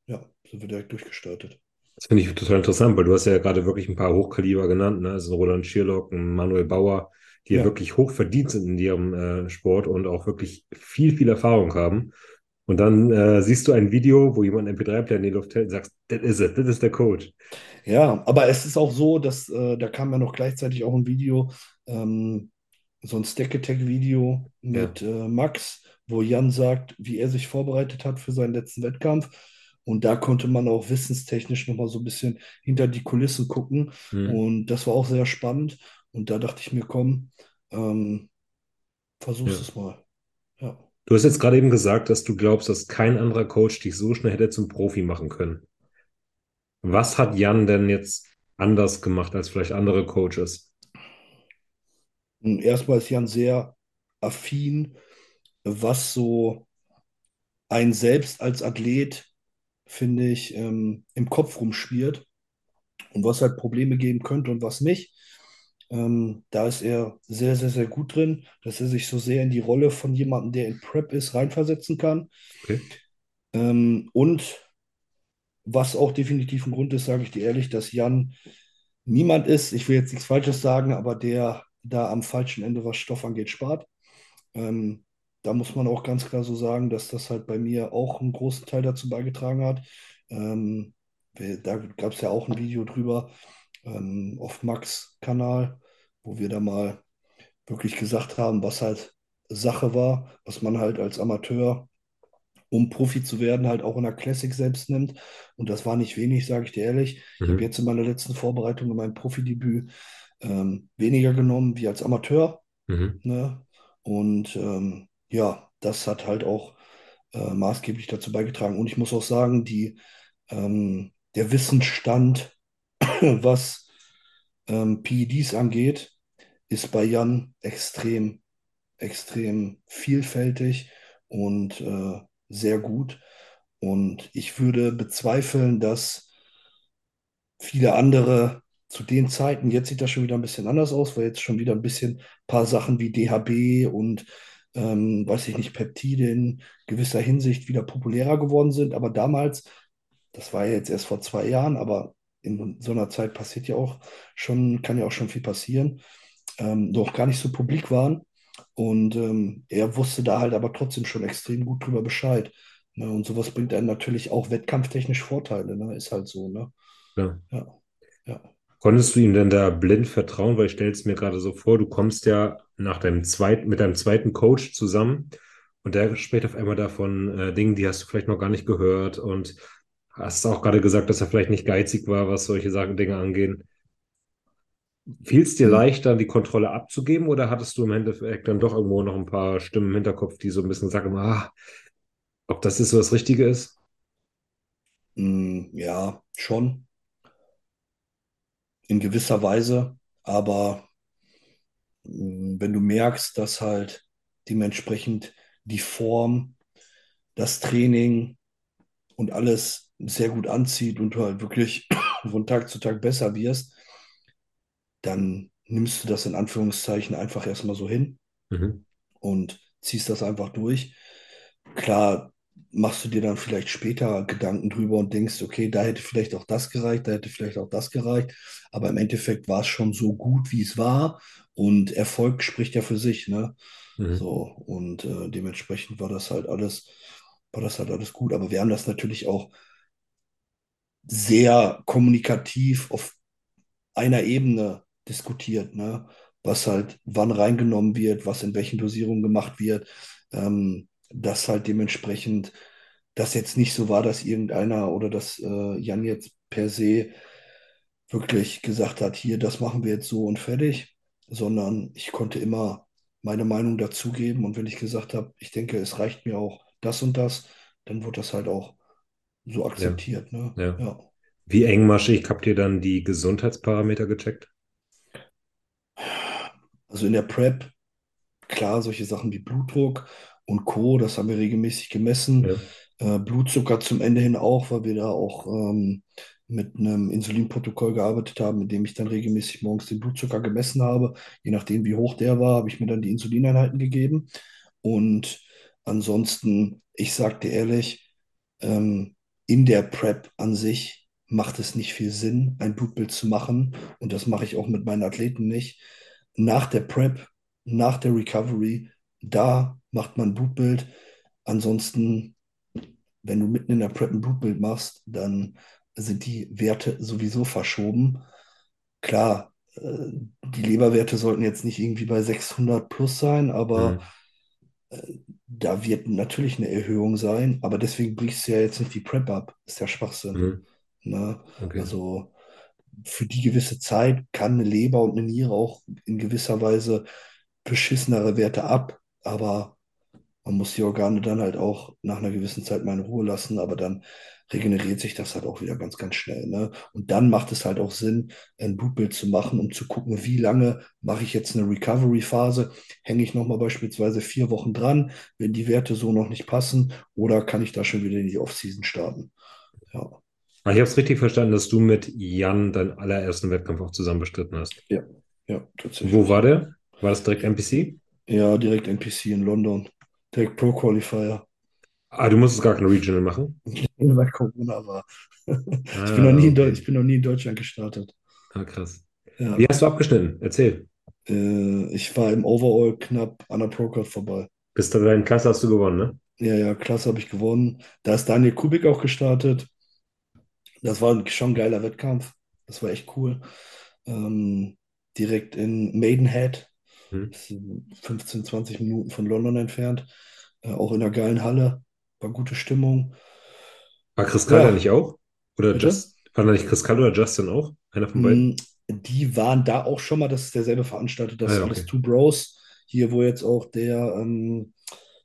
äh, ja, sind wir direkt durchgestartet. Das finde ich total interessant, weil du hast ja gerade wirklich ein paar Hochkaliber genannt, ne? Also Roland Schierlock, ein Manuel Bauer, die ja, Ja. wirklich hoch verdient sind in ihrem äh, Sport und auch wirklich viel, viel Erfahrung haben. Und dann äh, siehst du ein Video, wo jemand einen MP3-Player in die Luft hält und sagst, that is it, das ist der Coach. Ja, aber es ist auch so, dass äh, da kam ja noch gleichzeitig auch ein Video, ähm, so ein Stack Attack-Video mit äh, Max, wo Jan sagt, wie er sich vorbereitet hat für seinen letzten Wettkampf. Und da konnte man auch wissenstechnisch nochmal so ein bisschen hinter die Kulissen gucken. Hm. Und das war auch sehr spannend. Und da dachte ich mir, komm, ähm, versuch's Ja. es mal. Du hast jetzt gerade eben gesagt, dass du glaubst, dass kein anderer Coach dich so schnell hätte zum Profi machen können. Was hat Jan denn jetzt anders gemacht als vielleicht andere Coaches? Erstmal ist Jan sehr affin, was so ein selbst als Athlet, finde ich, ähm, im Kopf rumschwirrt und was halt Probleme geben könnte und was nicht. Ähm, da ist er sehr, sehr, sehr gut drin, dass er sich so sehr in die Rolle von jemandem, der in Prep ist, reinversetzen kann. Okay. Ähm, und was auch definitiv ein Grund ist, sage ich dir ehrlich, dass Jan niemand ist, ich will jetzt nichts Falsches sagen, aber der da am falschen Ende, was Stoff angeht, spart. Ähm, da muss man auch ganz klar so sagen, dass das halt bei mir auch einen großen Teil dazu beigetragen hat. Ähm, da gab es ja auch ein Video drüber ähm, auf Max Kanal, wo wir da mal wirklich gesagt haben, was halt Sache war, was man halt als Amateur, um Profi zu werden, halt auch in der Classic selbst nimmt. Und das war nicht wenig, sage ich dir ehrlich. Ich habe Mhm. jetzt in meiner letzten Vorbereitung in meinem Profidebüt ähm, weniger genommen wie als Amateur. Mhm. Ne? Und ähm, ja, das hat halt auch äh, maßgeblich dazu beigetragen. Und ich muss auch sagen, die, ähm, der Wissensstand, was ähm, PEDs angeht, ist bei Jan extrem, extrem vielfältig und äh, sehr gut. Und ich würde bezweifeln, dass viele andere zu den Zeiten, jetzt sieht das schon wieder ein bisschen anders aus, weil jetzt schon wieder ein bisschen paar Sachen wie DHB und ähm, weiß ich nicht, Peptide in gewisser Hinsicht wieder populärer geworden sind. Aber damals, das war ja jetzt erst vor zwei Jahren, aber in so einer Zeit passiert ja auch schon, kann ja auch schon viel passieren, ähm, noch gar nicht so publik waren. Und ähm, er wusste da halt aber trotzdem schon extrem gut drüber Bescheid. Ne? Und sowas bringt einem natürlich auch wettkampftechnisch Vorteile. Ne? Ist halt so, ne? Ja. Ja, ja. Konntest du ihm denn da blind vertrauen? Weil ich stelle es mir gerade so vor, du kommst ja nach deinem zweiten, mit deinem zweiten Coach zusammen und der spricht auf einmal davon äh, Dingen, die hast du vielleicht noch gar nicht gehört und hast auch gerade gesagt, dass er vielleicht nicht geizig war, was solche Sachen, Dinge angehen. Fiel es dir Hm. leichter, die Kontrolle abzugeben oder hattest du im Endeffekt dann doch irgendwo noch ein paar Stimmen im Hinterkopf, die so ein bisschen sagen, ah, ob das jetzt so das Richtige ist? Mm, Ja, schon. In gewisser Weise. Aber mm, wenn du merkst, dass halt dementsprechend die Form das Training und alles sehr gut anzieht und du halt wirklich von Tag zu Tag besser wirst, dann nimmst du das in Anführungszeichen einfach erstmal so hin Mhm. und ziehst das einfach durch. Klar, machst du dir dann vielleicht später Gedanken drüber und denkst, okay, da hätte vielleicht auch das gereicht, da hätte vielleicht auch das gereicht. Aber im Endeffekt war es schon so gut, wie es war. Und Erfolg spricht ja für sich, ne? Mhm. So, und äh, dementsprechend war das halt alles, war das halt alles gut. Aber wir haben das natürlich auch sehr kommunikativ auf einer Ebene diskutiert, ne? Was halt wann reingenommen wird, was in welchen Dosierungen gemacht wird. Ähm, dass halt dementsprechend das jetzt nicht so war, dass irgendeiner oder dass äh, Jan jetzt per se wirklich gesagt hat, hier, das machen wir jetzt so und fertig, sondern ich konnte immer meine Meinung dazugeben und wenn ich gesagt habe, ich denke, es reicht mir auch das und das, dann wird das halt auch so Ja, akzeptiert, ne? ja. Ja. Wie engmaschig habt ihr dann die Gesundheitsparameter gecheckt? Also in der Prep, klar, solche Sachen wie Blutdruck und Co., das haben wir regelmäßig gemessen. Ja. Äh, Blutzucker zum Ende hin auch, weil wir da auch ähm, mit einem Insulinprotokoll gearbeitet haben, mit dem ich dann regelmäßig morgens den Blutzucker gemessen habe. Je nachdem, wie hoch der war, habe ich mir dann die Insulineinheiten gegeben. Und ansonsten, ich sag dir ehrlich, ähm, in der Prep an sich macht es nicht viel Sinn, ein Blutbild zu machen. Und das mache ich auch mit meinen Athleten nicht. Nach der Prep, nach der Recovery, da macht man ein Blutbild. Ansonsten, wenn du mitten in der Prep ein Blutbild machst, dann sind die Werte sowieso verschoben. Klar, äh, die Leberwerte sollten jetzt nicht irgendwie bei 600 plus sein, aber Mhm. Da wird natürlich eine Erhöhung sein, aber deswegen brichst du ja jetzt nicht die Prep ab. Ist ja Schwachsinn. Mhm. Ne? Okay. Also für die gewisse Zeit kann eine Leber und eine Niere auch in gewisser Weise beschissenere Werte ab, aber man muss die Organe dann halt auch nach einer gewissen Zeit mal in Ruhe lassen, aber dann regeneriert sich das halt auch wieder ganz, ganz schnell. Ne? Und dann macht es halt auch Sinn, ein Blutbild zu machen, um zu gucken, wie lange mache ich jetzt eine Recovery-Phase, hänge ich nochmal beispielsweise vier Wochen dran, wenn die Werte so noch nicht passen, oder kann ich da schon wieder in die Off-Season starten. Ja, Ah, ich habe es richtig verstanden, dass du mit Jan deinen allerersten Wettkampf auch zusammen bestritten hast. ja, ja, tatsächlich. Wo war der? War das direkt NPC? Ja, direkt NPC in London. Direkt Pro Qualifier. Ah, du musstest gar kein Regional machen. Weil Corona war. Ich Ah, bin noch nie okay. ich bin noch nie in Deutschland gestartet. Ah, krass. Ja. Wie hast du abgeschnitten? Erzähl. Äh, ich war im Overall knapp an der Pro-Card vorbei. Bis zu deiner Klasse hast du gewonnen, ne? Ja, ja, klasse habe ich gewonnen. Da ist Daniel Kubik auch gestartet. Das war schon ein geiler Wettkampf. Das war echt cool. Ähm, direkt in Maidenhead. Hm. Sind 15, 20 Minuten von London entfernt. Äh, auch in einer geilen Halle. War gute Stimmung. War Chris Ja, nicht auch? Oder bitte? Just, war da nicht Chris Kall oder Justin auch? Einer von beiden? Mm, Die waren da auch schon mal, das ist derselbe Veranstalter, das Ah ja, alles okay. Two Bros. Hier, wo jetzt auch der, ähm,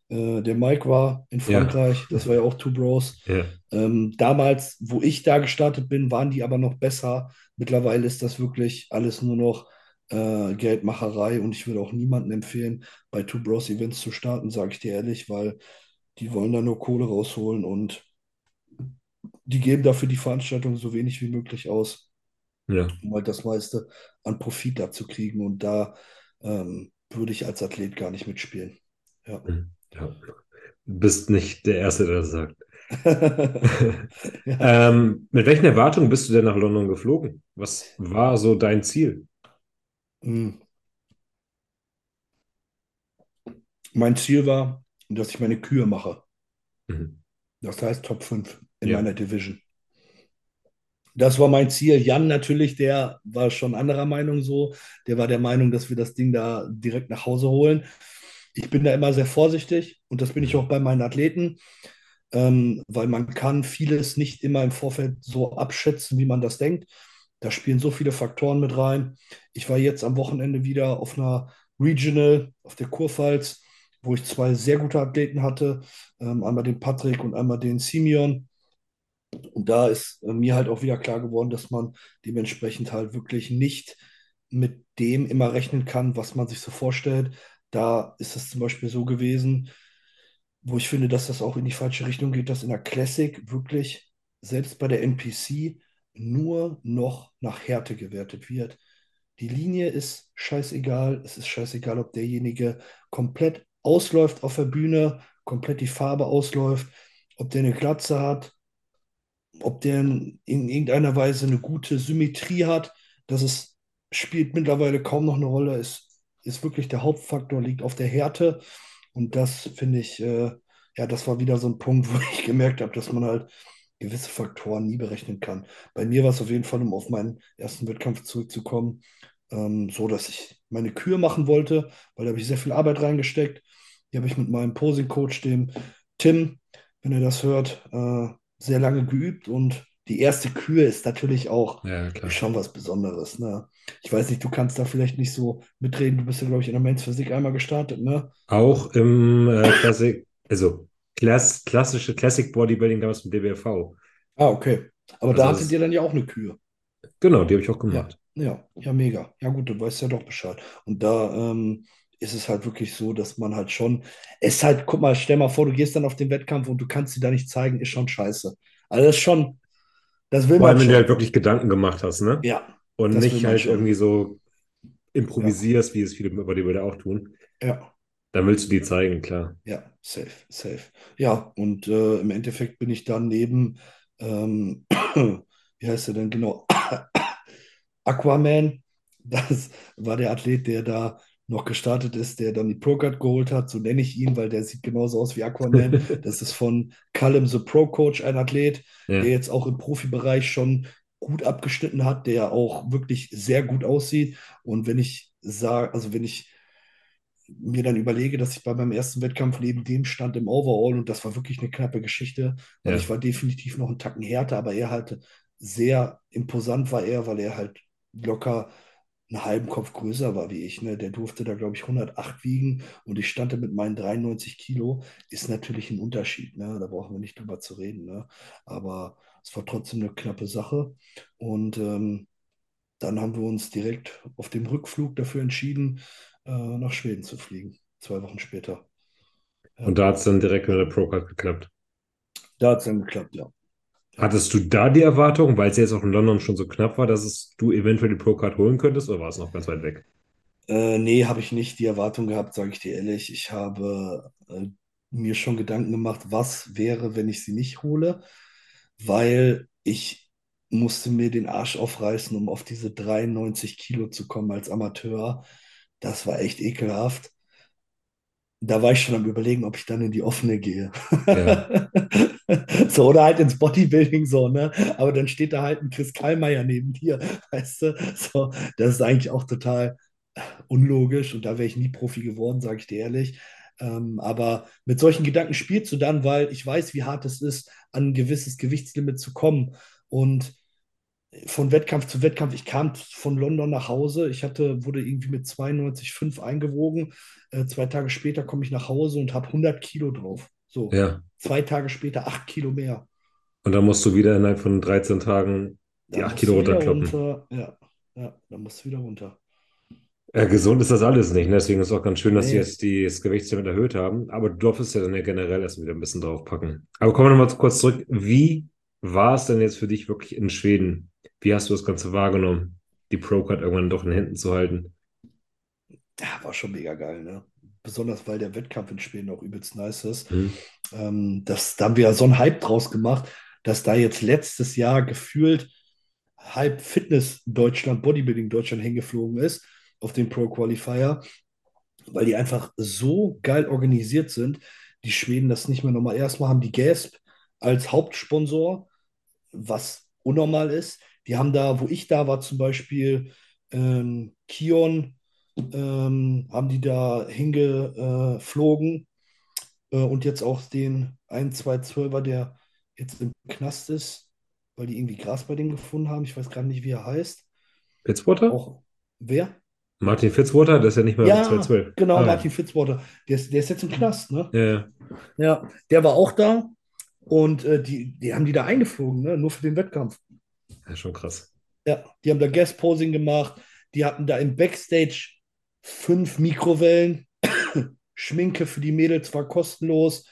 äh, der Mike war in Ja, Frankreich, das war ja auch Two Bros. ja. Ähm, damals, wo ich da gestartet bin, waren die aber noch besser. Mittlerweile ist das wirklich alles nur noch äh, Geldmacherei und ich würde auch niemandem empfehlen, bei Two Bros Events zu starten, sage ich dir ehrlich, weil die wollen da nur Kohle rausholen und die geben dafür die Veranstaltung so wenig wie möglich aus Ja. um halt das meiste an Profit da zu kriegen. Und da ähm, würde ich als Athlet gar nicht mitspielen. Ja. Hm. Ja. Du bist nicht der Erste, der das sagt. Ja. Ähm, mit welchen Erwartungen bist du denn nach London geflogen? Was war so dein Ziel? Hm. Mein Ziel war, dass ich meine Kühe mache. Mhm. Das heißt Top 5 in Ja. meiner Division. Das war mein Ziel. Jan natürlich, der war schon anderer Meinung so. Der war der Meinung, dass wir das Ding da direkt nach Hause holen. Ich bin da immer sehr vorsichtig und das bin ich auch bei meinen Athleten, ähm, weil man kann vieles nicht immer im Vorfeld so abschätzen, wie man das denkt. Da spielen so viele Faktoren mit rein. Ich war jetzt am Wochenende wieder auf einer Regional auf der Kurpfalz, wo ich zwei sehr gute Athleten hatte. Ähm, einmal den Patrick und einmal den Simeon. Und da ist äh, mir halt auch wieder klar geworden, dass man dementsprechend halt wirklich nicht mit dem immer rechnen kann, was man sich so vorstellt. Da ist es zum Beispiel so gewesen, wo ich finde, dass das auch in die falsche Richtung geht, dass in der Classic wirklich selbst bei der NPC nur noch nach Härte gewertet wird. Die Linie ist scheißegal. Es ist scheißegal, ob derjenige komplett ausläuft auf der Bühne, komplett die Farbe ausläuft, ob der eine Glatze hat, ob der in irgendeiner Weise eine gute Symmetrie hat. Das ist, spielt mittlerweile kaum noch eine Rolle. Es ist wirklich der Hauptfaktor, liegt auf der Härte. Und das finde ich, äh, ja, das war wieder so ein Punkt, wo ich gemerkt habe, dass man halt gewisse Faktoren nie berechnen kann. Bei mir war es auf jeden Fall, um auf meinen ersten Wettkampf zurückzukommen, ähm, so, dass ich meine Kür machen wollte, weil da habe ich sehr viel Arbeit reingesteckt. Die habe ich mit meinem Posing-Coach, dem Tim, wenn er das hört, äh, sehr lange geübt und die erste Kür ist natürlich auch Ja, schon was Besonderes. Ne? Ich weiß nicht, du kannst da vielleicht nicht so mitreden. Du bist ja, glaube ich, in der Men's Physik einmal gestartet, ne? Auch im äh, Klassik, also Klass, klassische Classic Bodybuilding damals mit DBFV. Ah, okay. Aber Also da hattet ihr dann ja auch eine Kür. Genau, die habe ich auch Ja, gemacht. ja, ja, mega. Ja, gut, du weißt ja doch Bescheid. Und da ähm, ist es halt wirklich so, dass man halt schon, es ist halt, guck mal, stell mal vor, du gehst dann auf den Wettkampf und du kannst sie da nicht zeigen, ist schon scheiße. Also das ist schon, das will Vor man allem, wenn du schon. halt wirklich Gedanken gemacht hast, ne? Ja, Und nicht halt schon. irgendwie so improvisierst, wie es viele Bodybuilder auch tun. ja. Dann willst du die zeigen, klar. Ja, safe, safe. Ja, und äh, im Endeffekt bin ich dann neben, ähm, wie heißt er denn genau? Aquaman. Das war der Athlet, der da noch gestartet ist, der dann die Pro-Card geholt hat. So nenne ich ihn, weil der sieht genauso aus wie Aquaman. Das ist von Callum the Pro Coach, ein Athlet, Ja. der jetzt auch im Profibereich schon gut abgeschnitten hat, der auch wirklich sehr gut aussieht. Und wenn ich sage, also wenn ich mir dann überlege, dass ich bei meinem ersten Wettkampf neben dem stand im Overall und das war wirklich eine knappe Geschichte, weil Ja. ich war definitiv noch einen Tacken härter, aber er halt sehr imposant war er, weil er halt locker einen halben Kopf größer war wie ich. Ne? Der durfte da, glaube ich, 108 wiegen und ich stand da mit meinen 93 Kilo. Ist natürlich ein Unterschied, ne? Da brauchen wir nicht drüber zu reden. Ne? Aber es war trotzdem eine knappe Sache. Und ähm, dann haben wir uns direkt auf dem Rückflug dafür entschieden, äh, nach Schweden zu fliegen. Zwei Wochen später. Und da hat es dann direkt mit der Pro-Card geklappt. Da hat es dann geklappt, ja. Hattest du da die Erwartung, weil es jetzt auch in London schon so knapp war, dass es, du eventuell die Pro-Card holen könntest, oder war es noch ganz weit weg? Äh, nee, habe ich nicht die Erwartung gehabt, sage ich dir ehrlich. Ich habe äh, mir schon Gedanken gemacht, was wäre, wenn ich sie nicht hole, weil ich musste mir den Arsch aufreißen, um auf diese 93 Kilo zu kommen als Amateur. Das war echt ekelhaft. Da war ich schon am Überlegen, ob ich dann in die offene gehe. Ja. So, oder halt ins Bodybuilding so, ne? Aber dann steht da halt ein Chris Kallmeier neben dir, weißt du? So, das ist eigentlich auch total unlogisch und da wäre ich nie Profi geworden, sage ich dir ehrlich. Ähm, aber mit solchen Gedanken spielst du dann, weil ich weiß, wie hart es ist, an ein gewisses Gewichtslimit zu kommen. Und von Wettkampf zu Wettkampf, ich kam von London nach Hause, ich hatte, wurde irgendwie mit 92,5 eingewogen. Äh, zwei Tage später komme ich nach Hause und habe 100 Kilo drauf. So, Ja. zwei Tage später 8 Kilo mehr. Und dann musst du wieder innerhalb von 13 Tagen die Dann 8 musst Kilo runterkloppen. runter. Ja, ja, dann musst du wieder runter. Ja, gesund ist das alles nicht. ne? Deswegen ist es auch ganz schön, dass sie Nee. jetzt die, das Gewichtslimit erhöht haben. Aber du durftest ja dann ja generell erst wieder ein bisschen draufpacken. Aber kommen wir nochmal kurz zurück. Wie war es denn jetzt für dich wirklich in Schweden? Wie hast du das Ganze wahrgenommen, die Pro-Card irgendwann doch in Händen zu halten? Ja, war schon mega geil, ne? Besonders weil der Wettkampf in Schweden auch übelst nice ist. Mhm. Ähm, das, da haben wir ja so einen Hype draus gemacht, dass da jetzt letztes Jahr gefühlt halb Fitness Deutschland, Bodybuilding Deutschland hingeflogen ist auf den Pro Qualifier, weil die einfach so geil organisiert sind. Die Schweden das nicht mehr normal. Erstmal haben die Gasp als Hauptsponsor, was unnormal ist. Die haben da, wo ich da war, zum Beispiel ähm, Kion, ähm, haben die da hingeflogen äh, und jetzt auch den 1-2-12er, der jetzt im Knast ist, weil die irgendwie Gras bei dem gefunden haben. Ich weiß gerade nicht, wie er heißt. Fitzwater? Auch wer? Martin Fitzwater, das ist ja nicht mehr Ja, 212. genau, Ah. Martin Fitzwater. Der ist, der ist jetzt im Knast, ne? Ja, ja. Ja, der war auch da und äh, die, die haben die da eingeflogen, ne? Nur für den Wettkampf. Ja, schon krass. Ja, die haben da Guest-Posing gemacht. Die hatten da im Backstage fünf Mikrowellen. Schminke für die Mädels war kostenlos.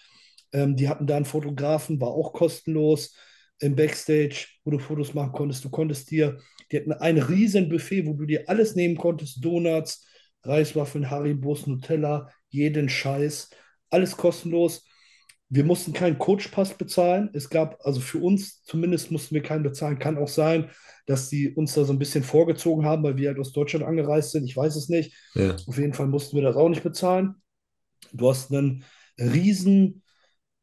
Ähm, die hatten da einen Fotografen, war auch kostenlos im Backstage, wo du Fotos machen konntest. Du konntest dir, die hatten ein riesen Buffet, wo du dir alles nehmen konntest, Donuts, Reiswaffeln, Haribos, Nutella, jeden Scheiß, alles kostenlos. Wir mussten keinen Coachpass bezahlen. Es gab, also für uns zumindest mussten wir keinen bezahlen. Kann auch sein, dass die uns da so ein bisschen vorgezogen haben, weil wir halt aus Deutschland angereist sind. Ich weiß es nicht. Ja. Auf jeden Fall mussten wir das auch nicht bezahlen. Du hast einen riesen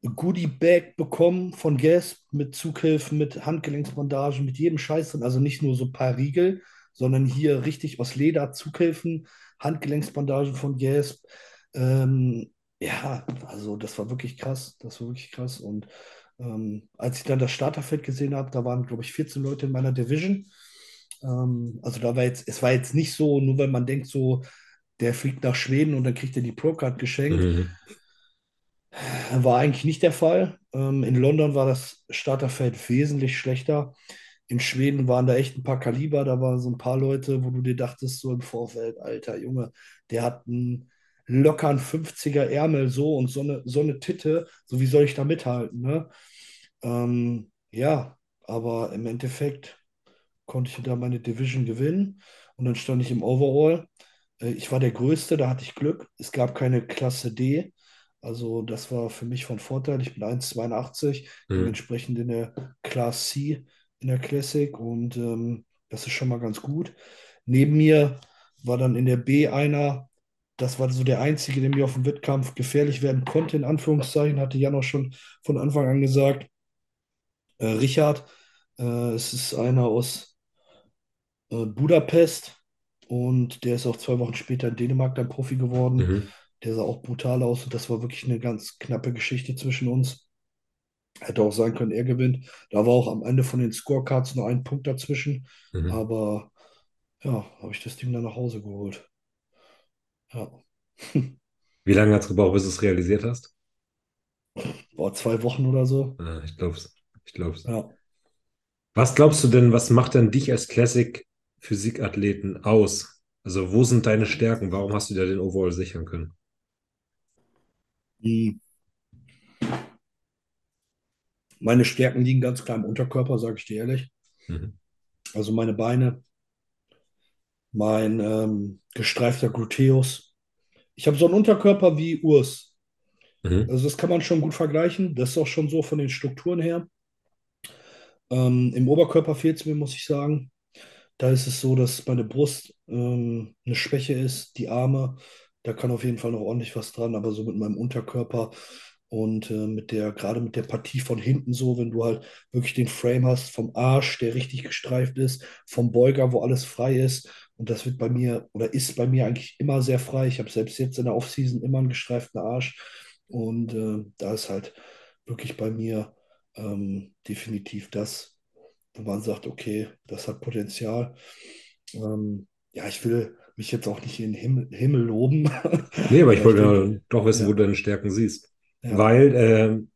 Goodie-Bag bekommen von Gasp mit Zughilfen, mit Handgelenksbandagen, mit jedem Scheiß drin. Also nicht nur so ein paar Riegel, sondern hier richtig aus Leder Zughilfen, Handgelenksbandagen von Gasp. Ähm, ja, also das war wirklich krass. Das war wirklich krass. Und ähm, als ich dann das Starterfeld gesehen habe, da waren, glaube ich, 14 Leute in meiner Division. Ähm, also da war jetzt, es war jetzt nicht so, nur wenn man denkt, so, der fliegt nach Schweden und dann kriegt er die Pro-Card geschenkt. Mhm. War eigentlich nicht der Fall. Ähm, in London war das Starterfeld wesentlich schlechter. In Schweden waren da echt ein paar Kaliber, da waren so ein paar Leute, wo du dir dachtest, so im Vorfeld, alter Junge, der hat einen lockeren 50er Ärmel so und so eine, so eine Titte, so wie soll ich da mithalten, ne? Ähm, ja, aber im Endeffekt konnte ich da meine Division gewinnen und dann stand ich im Overall. Äh, ich war der Größte, da hatte ich Glück. Es gab keine Klasse D. Also das war für mich von Vorteil. Ich bin 1,82, Mhm. dementsprechend in der Class C in der Classic und ähm, das ist schon mal ganz gut. Neben mir war dann in der B einer, das war so der Einzige, der mir auf dem Wettkampf gefährlich werden konnte, in Anführungszeichen, hatte Jan auch schon von Anfang an gesagt. Äh, Richard, äh, es ist einer aus äh, Budapest und der ist auch zwei Wochen später in Dänemark dann Profi geworden. Mhm. Der sah auch brutal aus und das war wirklich eine ganz knappe Geschichte zwischen uns. Hätte auch sein können, er gewinnt. Da war auch am Ende von den Scorecards nur ein Punkt dazwischen. Mhm. Aber ja, habe ich das Ding dann nach Hause geholt. Ja, Wie lange hat es gebraucht, bis du es realisiert hast? war zwei Wochen oder so. Ah, ich glaub's. Ich glaub's. Ja. Was glaubst du denn, was macht denn dich als Classic-Physikathleten aus? Also, wo sind deine Stärken? Warum hast du dir den Overall sichern können? Die, meine Stärken liegen ganz klar im Unterkörper, sage ich dir ehrlich. Mhm. Also meine Beine, mein ähm, gestreifter Gluteus. Ich habe so einen Unterkörper wie Urs. Mhm. Also das kann man schon gut vergleichen. Das ist auch schon so von den Strukturen her. Ähm, Im Oberkörper fehlt es mir, muss ich sagen. Da ist es so, dass meine Brust ähm, eine Schwäche ist, die Arme. Da kann auf jeden Fall noch ordentlich was dran, aber so mit meinem Unterkörper und äh, mit der, gerade mit der Partie von hinten so, wenn du halt wirklich den Frame hast vom Arsch, der richtig gestreift ist, vom Beuger, wo alles frei ist. Und das wird bei mir oder ist bei mir eigentlich immer sehr frei. Ich habe selbst jetzt in der Offseason immer einen gestreiften Arsch. Und äh, da ist halt wirklich bei mir ähm, definitiv das, wo man sagt, okay, das hat Potenzial. Ähm, ja, ich will mich jetzt auch nicht in den Himmel, Himmel loben. Nee, aber ich wollte ja doch wissen, wo ja, du deine Stärken siehst. ja. Weil ähm,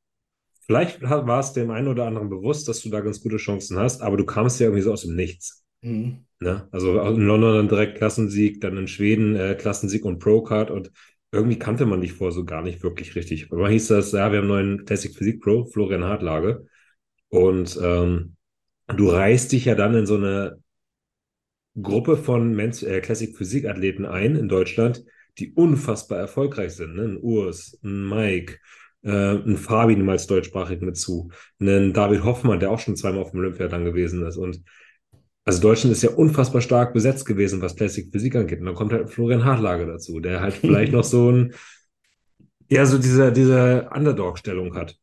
vielleicht war es dem einen oder anderen bewusst, dass du da ganz gute Chancen hast, aber du kamst ja irgendwie so aus dem Nichts. Mhm. Ne? Also in London dann direkt Klassensieg, dann in Schweden äh, Klassensieg und Pro-Card und irgendwie kannte man dich vor so gar nicht wirklich richtig. Aber hieß das, ja, wir haben einen neuen Classic Physik Pro, Florian Hartlage. Und ähm, du reißt dich ja dann in so eine Gruppe von Mensch, äh, Classic Physik-Athleten ein in Deutschland, die unfassbar erfolgreich sind. Ne? Ein Urs, ein Mike, äh, ein Fabi nimm als deutschsprachig mit zu, ein David Hoffmann, der auch schon zweimal auf dem Olympia dann gewesen ist. Und also Deutschland ist ja unfassbar stark besetzt gewesen, was Classic Physik angeht. Und dann kommt halt Florian Hartlage dazu, der halt vielleicht noch so ein, ja, so diese, diese Underdog-Stellung hat.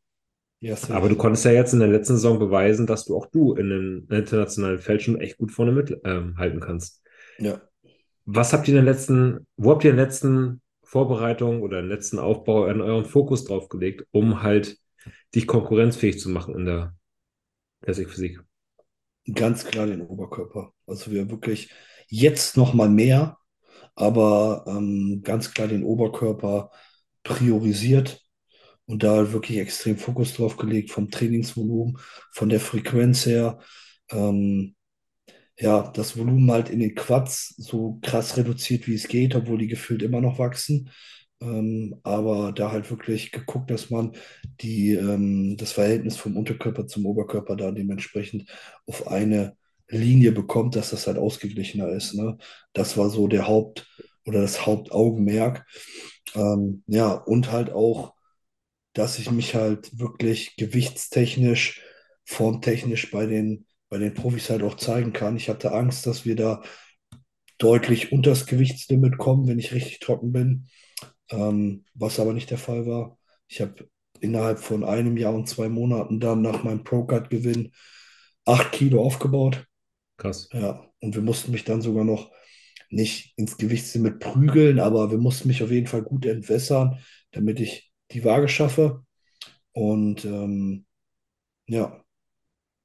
Ja, Aber du konntest ja jetzt in der letzten Saison beweisen, dass du auch du in den internationalen Feld schon echt gut vorne mit ähm, halten kannst. Ja. Was habt ihr in den letzten, wo habt ihr in den letzten Vorbereitungen oder im letzten Aufbau an euren Fokus drauf gelegt, um halt dich konkurrenzfähig zu machen in der Classic Physik? Ganz klar den Oberkörper. Also wir wirklich jetzt noch mal mehr, aber ähm, ganz klar den Oberkörper priorisiert und da wirklich extrem Fokus drauf gelegt vom Trainingsvolumen, von der Frequenz her. Ähm, ja, das Volumen halt in den Quads so krass reduziert, wie es geht, obwohl die gefühlt immer noch wachsen. Ähm, aber da halt wirklich geguckt, dass man die, ähm, das Verhältnis vom Unterkörper zum Oberkörper da dementsprechend auf eine Linie bekommt, dass das halt ausgeglichener ist. Ne? Das war so der Haupt- oder das Hauptaugenmerk. Ähm, ja, und halt auch, dass ich mich halt wirklich gewichtstechnisch, formtechnisch bei den, bei den Profis halt auch zeigen kann. Ich hatte Angst, dass wir da deutlich unter das Gewichtslimit kommen, wenn ich richtig trocken bin, ähm, was aber nicht der Fall war. Ich habe innerhalb von einem Jahr und zwei Monaten dann nach meinem Pro-Card-Gewinn acht Kilo aufgebaut. Krass. Ja, und wir mussten mich dann sogar noch nicht ins Gewichtslimit prügeln, aber wir mussten mich auf jeden Fall gut entwässern, damit ich die Waage schaffe. Und ähm, ja,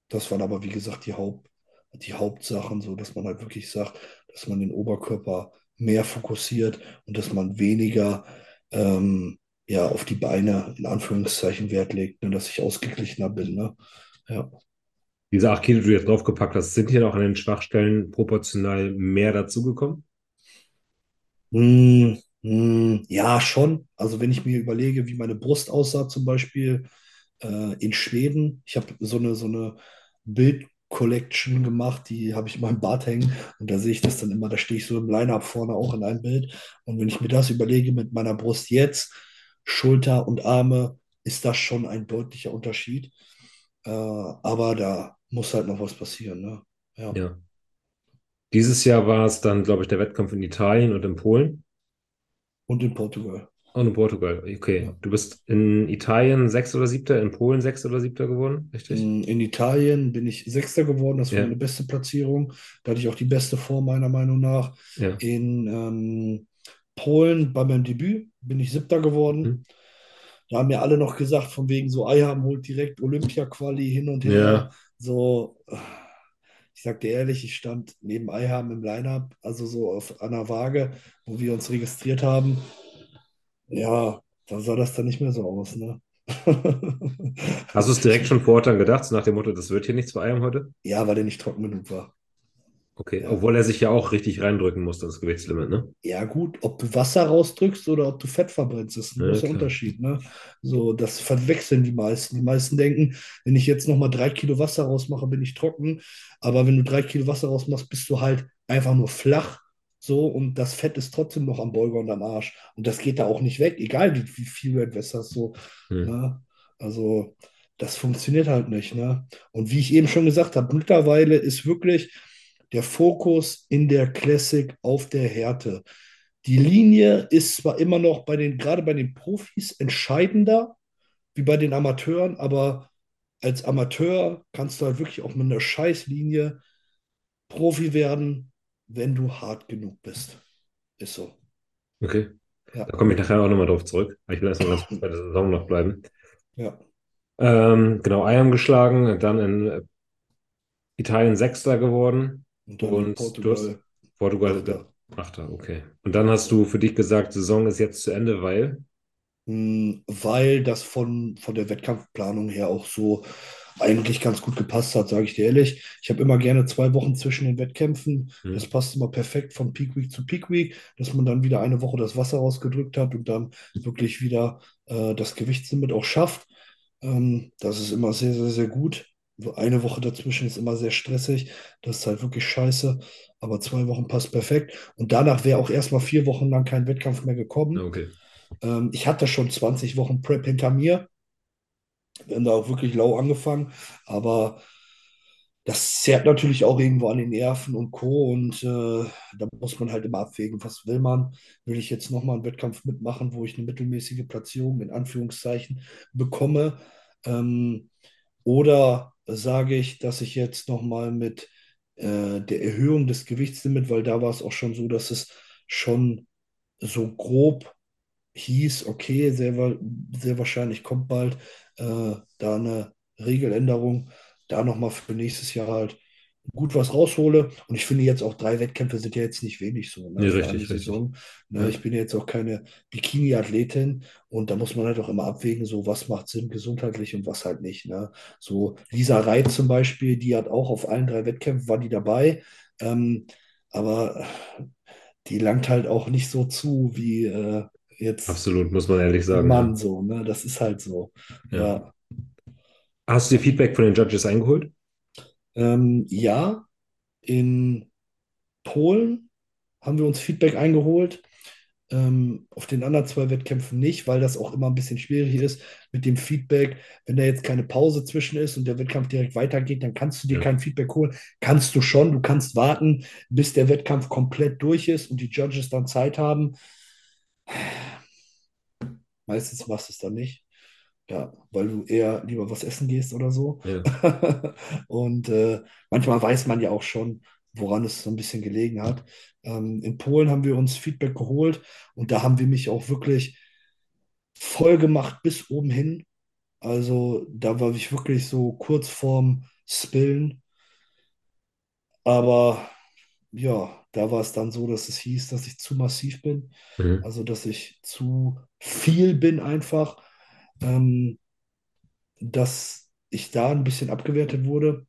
das waren aber, wie gesagt, die, Haupt, die Hauptsachen, so dass man halt wirklich sagt, dass man den Oberkörper mehr fokussiert und dass man weniger ähm, ja, auf die Beine in Anführungszeichen Wert legt, ne, dass ich ausgeglichener bin. Ne? Ja. Diese acht Kilo, die du jetzt draufgepackt hast, sind hier noch an den Schwachstellen proportional mehr dazugekommen? Mm, mm, ja, schon. Also wenn ich mir überlege, wie meine Brust aussah, zum Beispiel äh, in Schweden. Ich habe so eine, so eine Bild-Collection gemacht, die habe ich in meinem Bad hängen und da sehe ich das dann immer, da stehe ich so im Line-Up vorne auch in einem Bild. Und wenn ich mir das überlege mit meiner Brust jetzt, Schulter und Arme, ist das schon ein deutlicher Unterschied. Äh, aber da muss halt noch was passieren, ne? Ja. Ja. Dieses Jahr war es dann, glaube ich, der Wettkampf in Italien und in Polen Und in Portugal. Und in Portugal. Okay. Ja. Du bist in Italien Sechster oder Siebter, in Polen Sechster oder Siebter geworden, richtig? In, in Italien bin ich Sechster geworden, das war Ja. meine beste Platzierung. Da hatte ich auch die beste Form meiner Meinung nach. Ja. In ähm, Polen bei meinem Debüt bin ich Siebter geworden. Hm. Da haben mir alle noch gesagt, von wegen so, Eiham holt direkt Olympia-Quali hin und her. So, ich sag dir ehrlich, ich stand neben Eiham im Line-Up, also so auf einer Waage, wo wir uns registriert haben. Ja, da sah das dann nicht mehr so aus, ne? Hast du es direkt schon vor Ort dann gedacht, so nach dem Motto, das wird hier nichts bei einem heute? Ja, weil der nicht trocken genug war. Okay. Ja. Obwohl er sich ja auch richtig reindrücken musste, das Gewichtslimit, ne? Ja, gut, ob du Wasser rausdrückst oder ob du Fett verbrennst, ist ein Ja, großer klar. Unterschied. Ne? So, das verwechseln die meisten. Die meisten denken, wenn ich jetzt nochmal drei Kilo Wasser rausmache, bin ich trocken. Aber wenn du drei Kilo Wasser rausmachst, bist du halt einfach nur flach. So, und das Fett ist trotzdem noch am Beuger und am Arsch. Und das geht da auch nicht weg, egal wie, wie viel du entwässerst. So, Hm. ne? Also, das funktioniert halt nicht. Ne? Und wie ich eben schon gesagt habe, mittlerweile ist wirklich der Fokus in der Classic auf der Härte. Die Linie ist zwar immer noch bei den, gerade bei den Profis entscheidender wie bei den Amateuren, aber als Amateur kannst du halt wirklich auch mit einer Scheißlinie Profi werden, wenn du hart genug bist. Ist so. Okay. Ja, Da komme ich nachher auch nochmal drauf zurück. Ich will erstmal ganz kurz bei der Saison noch bleiben. ja. Ähm, genau, Eiern geschlagen, dann in Italien Sechster geworden Und und hast Portugal. Portugal Achter. Achter, okay. Und dann hast du für dich gesagt, Saison ist jetzt zu Ende, weil Hm, Weil das von, von der Wettkampfplanung her auch so eigentlich ganz gut gepasst hat, sage ich dir ehrlich. Ich habe immer gerne zwei Wochen zwischen den Wettkämpfen. Hm. Das passt immer perfekt von Peak Week zu Peak Week, dass man dann wieder eine Woche das Wasser rausgedrückt hat und dann wirklich wieder äh, das Gewichtslimit auch schafft. Ähm, das ist immer sehr, sehr, sehr gut. Eine Woche dazwischen ist immer sehr stressig. Das ist halt wirklich scheiße. Aber zwei Wochen passt perfekt. Und danach wäre auch erstmal vier Wochen lang kein Wettkampf mehr gekommen. Okay. Ähm, ich hatte schon 20 Wochen Prep hinter mir. Wir haben da auch wirklich lau angefangen. Aber das zerrt natürlich auch irgendwo an den Nerven und Co. Und äh, da muss man halt immer abwägen, was will man? Will ich jetzt nochmal einen Wettkampf mitmachen, wo ich eine mittelmäßige Platzierung in Anführungszeichen bekomme? Ähm, oder sage ich, dass ich jetzt nochmal mit äh, der Erhöhung des Gewichtslimits, weil da war es auch schon so, dass es schon so grob hieß, okay, sehr, sehr wahrscheinlich kommt bald äh, da eine Regeländerung, da nochmal für nächstes Jahr halt gut was raushole. Und ich finde jetzt auch drei Wettkämpfe sind ja jetzt nicht wenig so ne, Nee, richtig. Saison. Ne, Ja. Ich bin ja jetzt auch keine Bikini-Athletin und da muss man halt auch immer abwägen, so was macht Sinn gesundheitlich und was halt nicht. Ne? So Lisa Reit zum Beispiel, die hat auch auf allen drei Wettkämpfen war die dabei, ähm, aber die langt halt auch nicht so zu wie, äh, jetzt Absolut, muss man ehrlich sagen. Mann so, ne? Das ist halt so. Ja. Ja. Hast du dir Feedback von den Judges eingeholt? Ähm, ja, in Polen haben wir uns Feedback eingeholt. Ähm, auf den anderen zwei Wettkämpfen nicht, weil das auch immer ein bisschen schwierig ist mit dem Feedback. Wenn da jetzt keine Pause zwischen ist und der Wettkampf direkt weitergeht, dann kannst du dir Ja. kein Feedback holen. Kannst du schon, du kannst warten, bis der Wettkampf komplett durch ist und die Judges dann Zeit haben. Meistens machst du es dann nicht. Ja, weil du eher lieber was essen gehst oder so. Ja. Und äh, manchmal weiß man ja auch schon, woran es so ein bisschen gelegen hat. Ähm, in Polen haben wir uns Feedback geholt und da haben wir mich auch wirklich voll gemacht bis oben hin. Also da war ich wirklich so kurz vorm Spillen. Aber ja, da war es dann so, dass es hieß, dass ich zu massiv bin. Mhm. Also dass ich zu viel bin einfach. Ähm, dass ich da ein bisschen abgewertet wurde.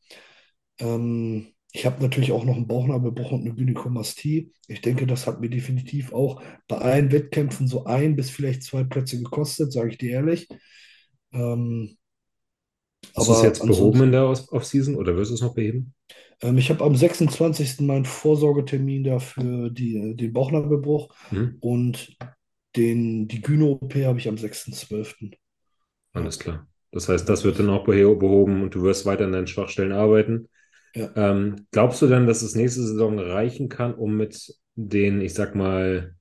Ähm, ich habe natürlich auch noch einen Bauchnabelbruch und eine Gynäkomastie. Ich denke, das hat mir definitiv auch bei allen Wettkämpfen so ein bis vielleicht zwei Plätze gekostet, sage ich dir ehrlich. Ähm, Hast du es jetzt behoben in der Off- Off-Season oder wirst du es noch beheben? ähm, ich habe am 26. meinen Vorsorgetermin da für die, den Bauchnabelbruch Mhm. und den, die Gyno-OP habe ich am 6.12. Ja, Alles klar. Das heißt, das wird dann auch behoben und du wirst weiter an deinen Schwachstellen arbeiten. ja. Ähm, glaubst du dann, dass es nächste Saison reichen kann, um mit den, ich sag mal,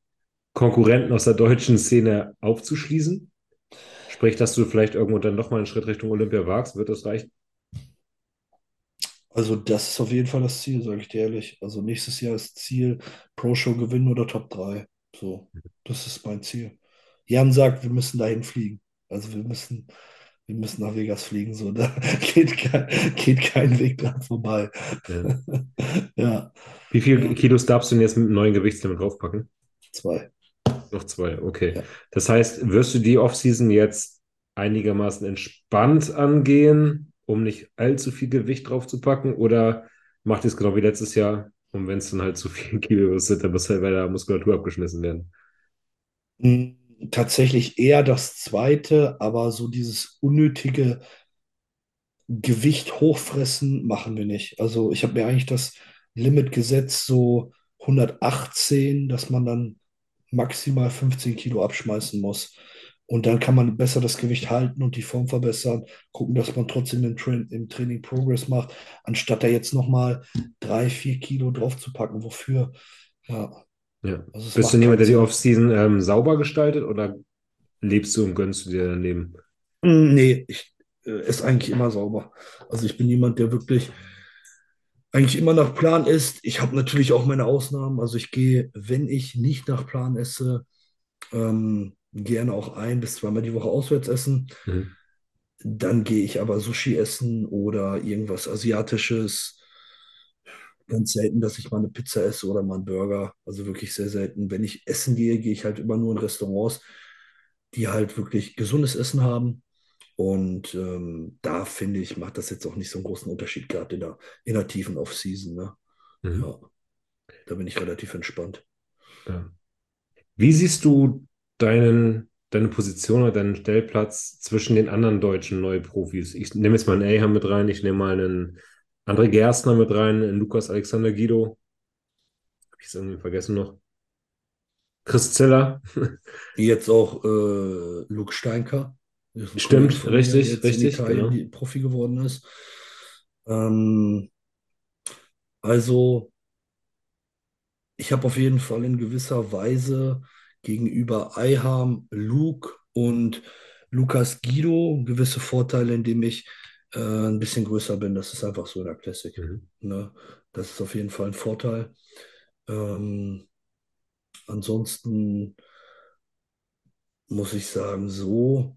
Konkurrenten aus der deutschen Szene aufzuschließen? Sprich, dass du vielleicht irgendwo dann doch mal einen Schritt Richtung Olympia wagst, wird das reichen? Also das ist auf jeden Fall das Ziel, sage ich dir ehrlich. Also nächstes Jahr ist Ziel Pro-Show gewinnen oder Top 3. So, das ist mein Ziel. Jan sagt, wir müssen dahin fliegen. Also wir müssen, wir müssen nach Vegas fliegen. So, da geht kein, geht kein Weg dran vorbei. Ja. Ja, Wie viel Kilos darfst du denn jetzt mit dem neuen Gewichtslimit draufpacken? zwei. Noch zwei, okay. Ja. Das heißt, wirst du die Offseason jetzt einigermaßen entspannt angehen, um nicht allzu viel Gewicht draufzupacken? Oder macht ihr es genau wie letztes Jahr? Und wenn es dann halt zu viel Kilos sind, dann muss halt bei der Muskulatur abgeschmissen werden. Mm, Tatsächlich eher das zweite, aber so dieses unnötige Gewicht hochfressen machen wir nicht. Also ich habe mir eigentlich das Limit gesetzt, so 118, dass man dann maximal 15 Kilo abschmeißen muss. Und dann kann man besser das Gewicht halten und die Form verbessern, gucken, dass man trotzdem im, Train im Training Progress macht, anstatt da jetzt nochmal drei, vier Kilo draufzupacken. Wofür? Ja, Ja. also Bist du jemand, der die. Offseason ähm, sauber gestaltet oder lebst du und gönnst du dir dein Leben? Mm, Nee, ich äh, ist eigentlich immer sauber. Also ich bin jemand, der wirklich eigentlich immer nach Plan isst. Ich habe natürlich auch meine Ausnahmen. Also ich gehe, wenn ich nicht nach Plan esse, ähm, gerne auch ein bis zweimal die Woche auswärts essen. Mhm. Dann gehe ich aber Sushi essen oder irgendwas Asiatisches. Ganz selten, dass ich mal eine Pizza esse oder mal einen Burger. Also wirklich sehr selten. Wenn ich essen gehe, gehe ich halt immer nur in Restaurants, die halt wirklich gesundes Essen haben. Und ähm, da finde ich, macht das jetzt auch nicht so einen großen Unterschied gerade in der, in der tiefen Off-Season. Ne? Mhm. Ja, da bin ich relativ entspannt. Ja. Wie siehst du deinen, deine Position oder deinen Stellplatz zwischen den anderen deutschen Neuprofis? Ich nehme jetzt mal einen Aham mit rein, ich nehme mal einen André Gerstner mit rein, einen Lukas Alexander Guido. Habe ich es irgendwie vergessen noch? Chris Zeller. Jetzt auch äh, Luke Steinker. Stimmt, richtig, richtig, Italien genau. Profi geworden ist. Ähm, also, ich habe auf jeden Fall in gewisser Weise gegenüber Eiham, Luke und Lukas Guido gewisse Vorteile, indem ich äh, ein bisschen größer bin. Das ist einfach so in der Classic. Mhm. Ne? Das ist auf jeden Fall ein Vorteil. Ähm, ansonsten muss ich sagen, so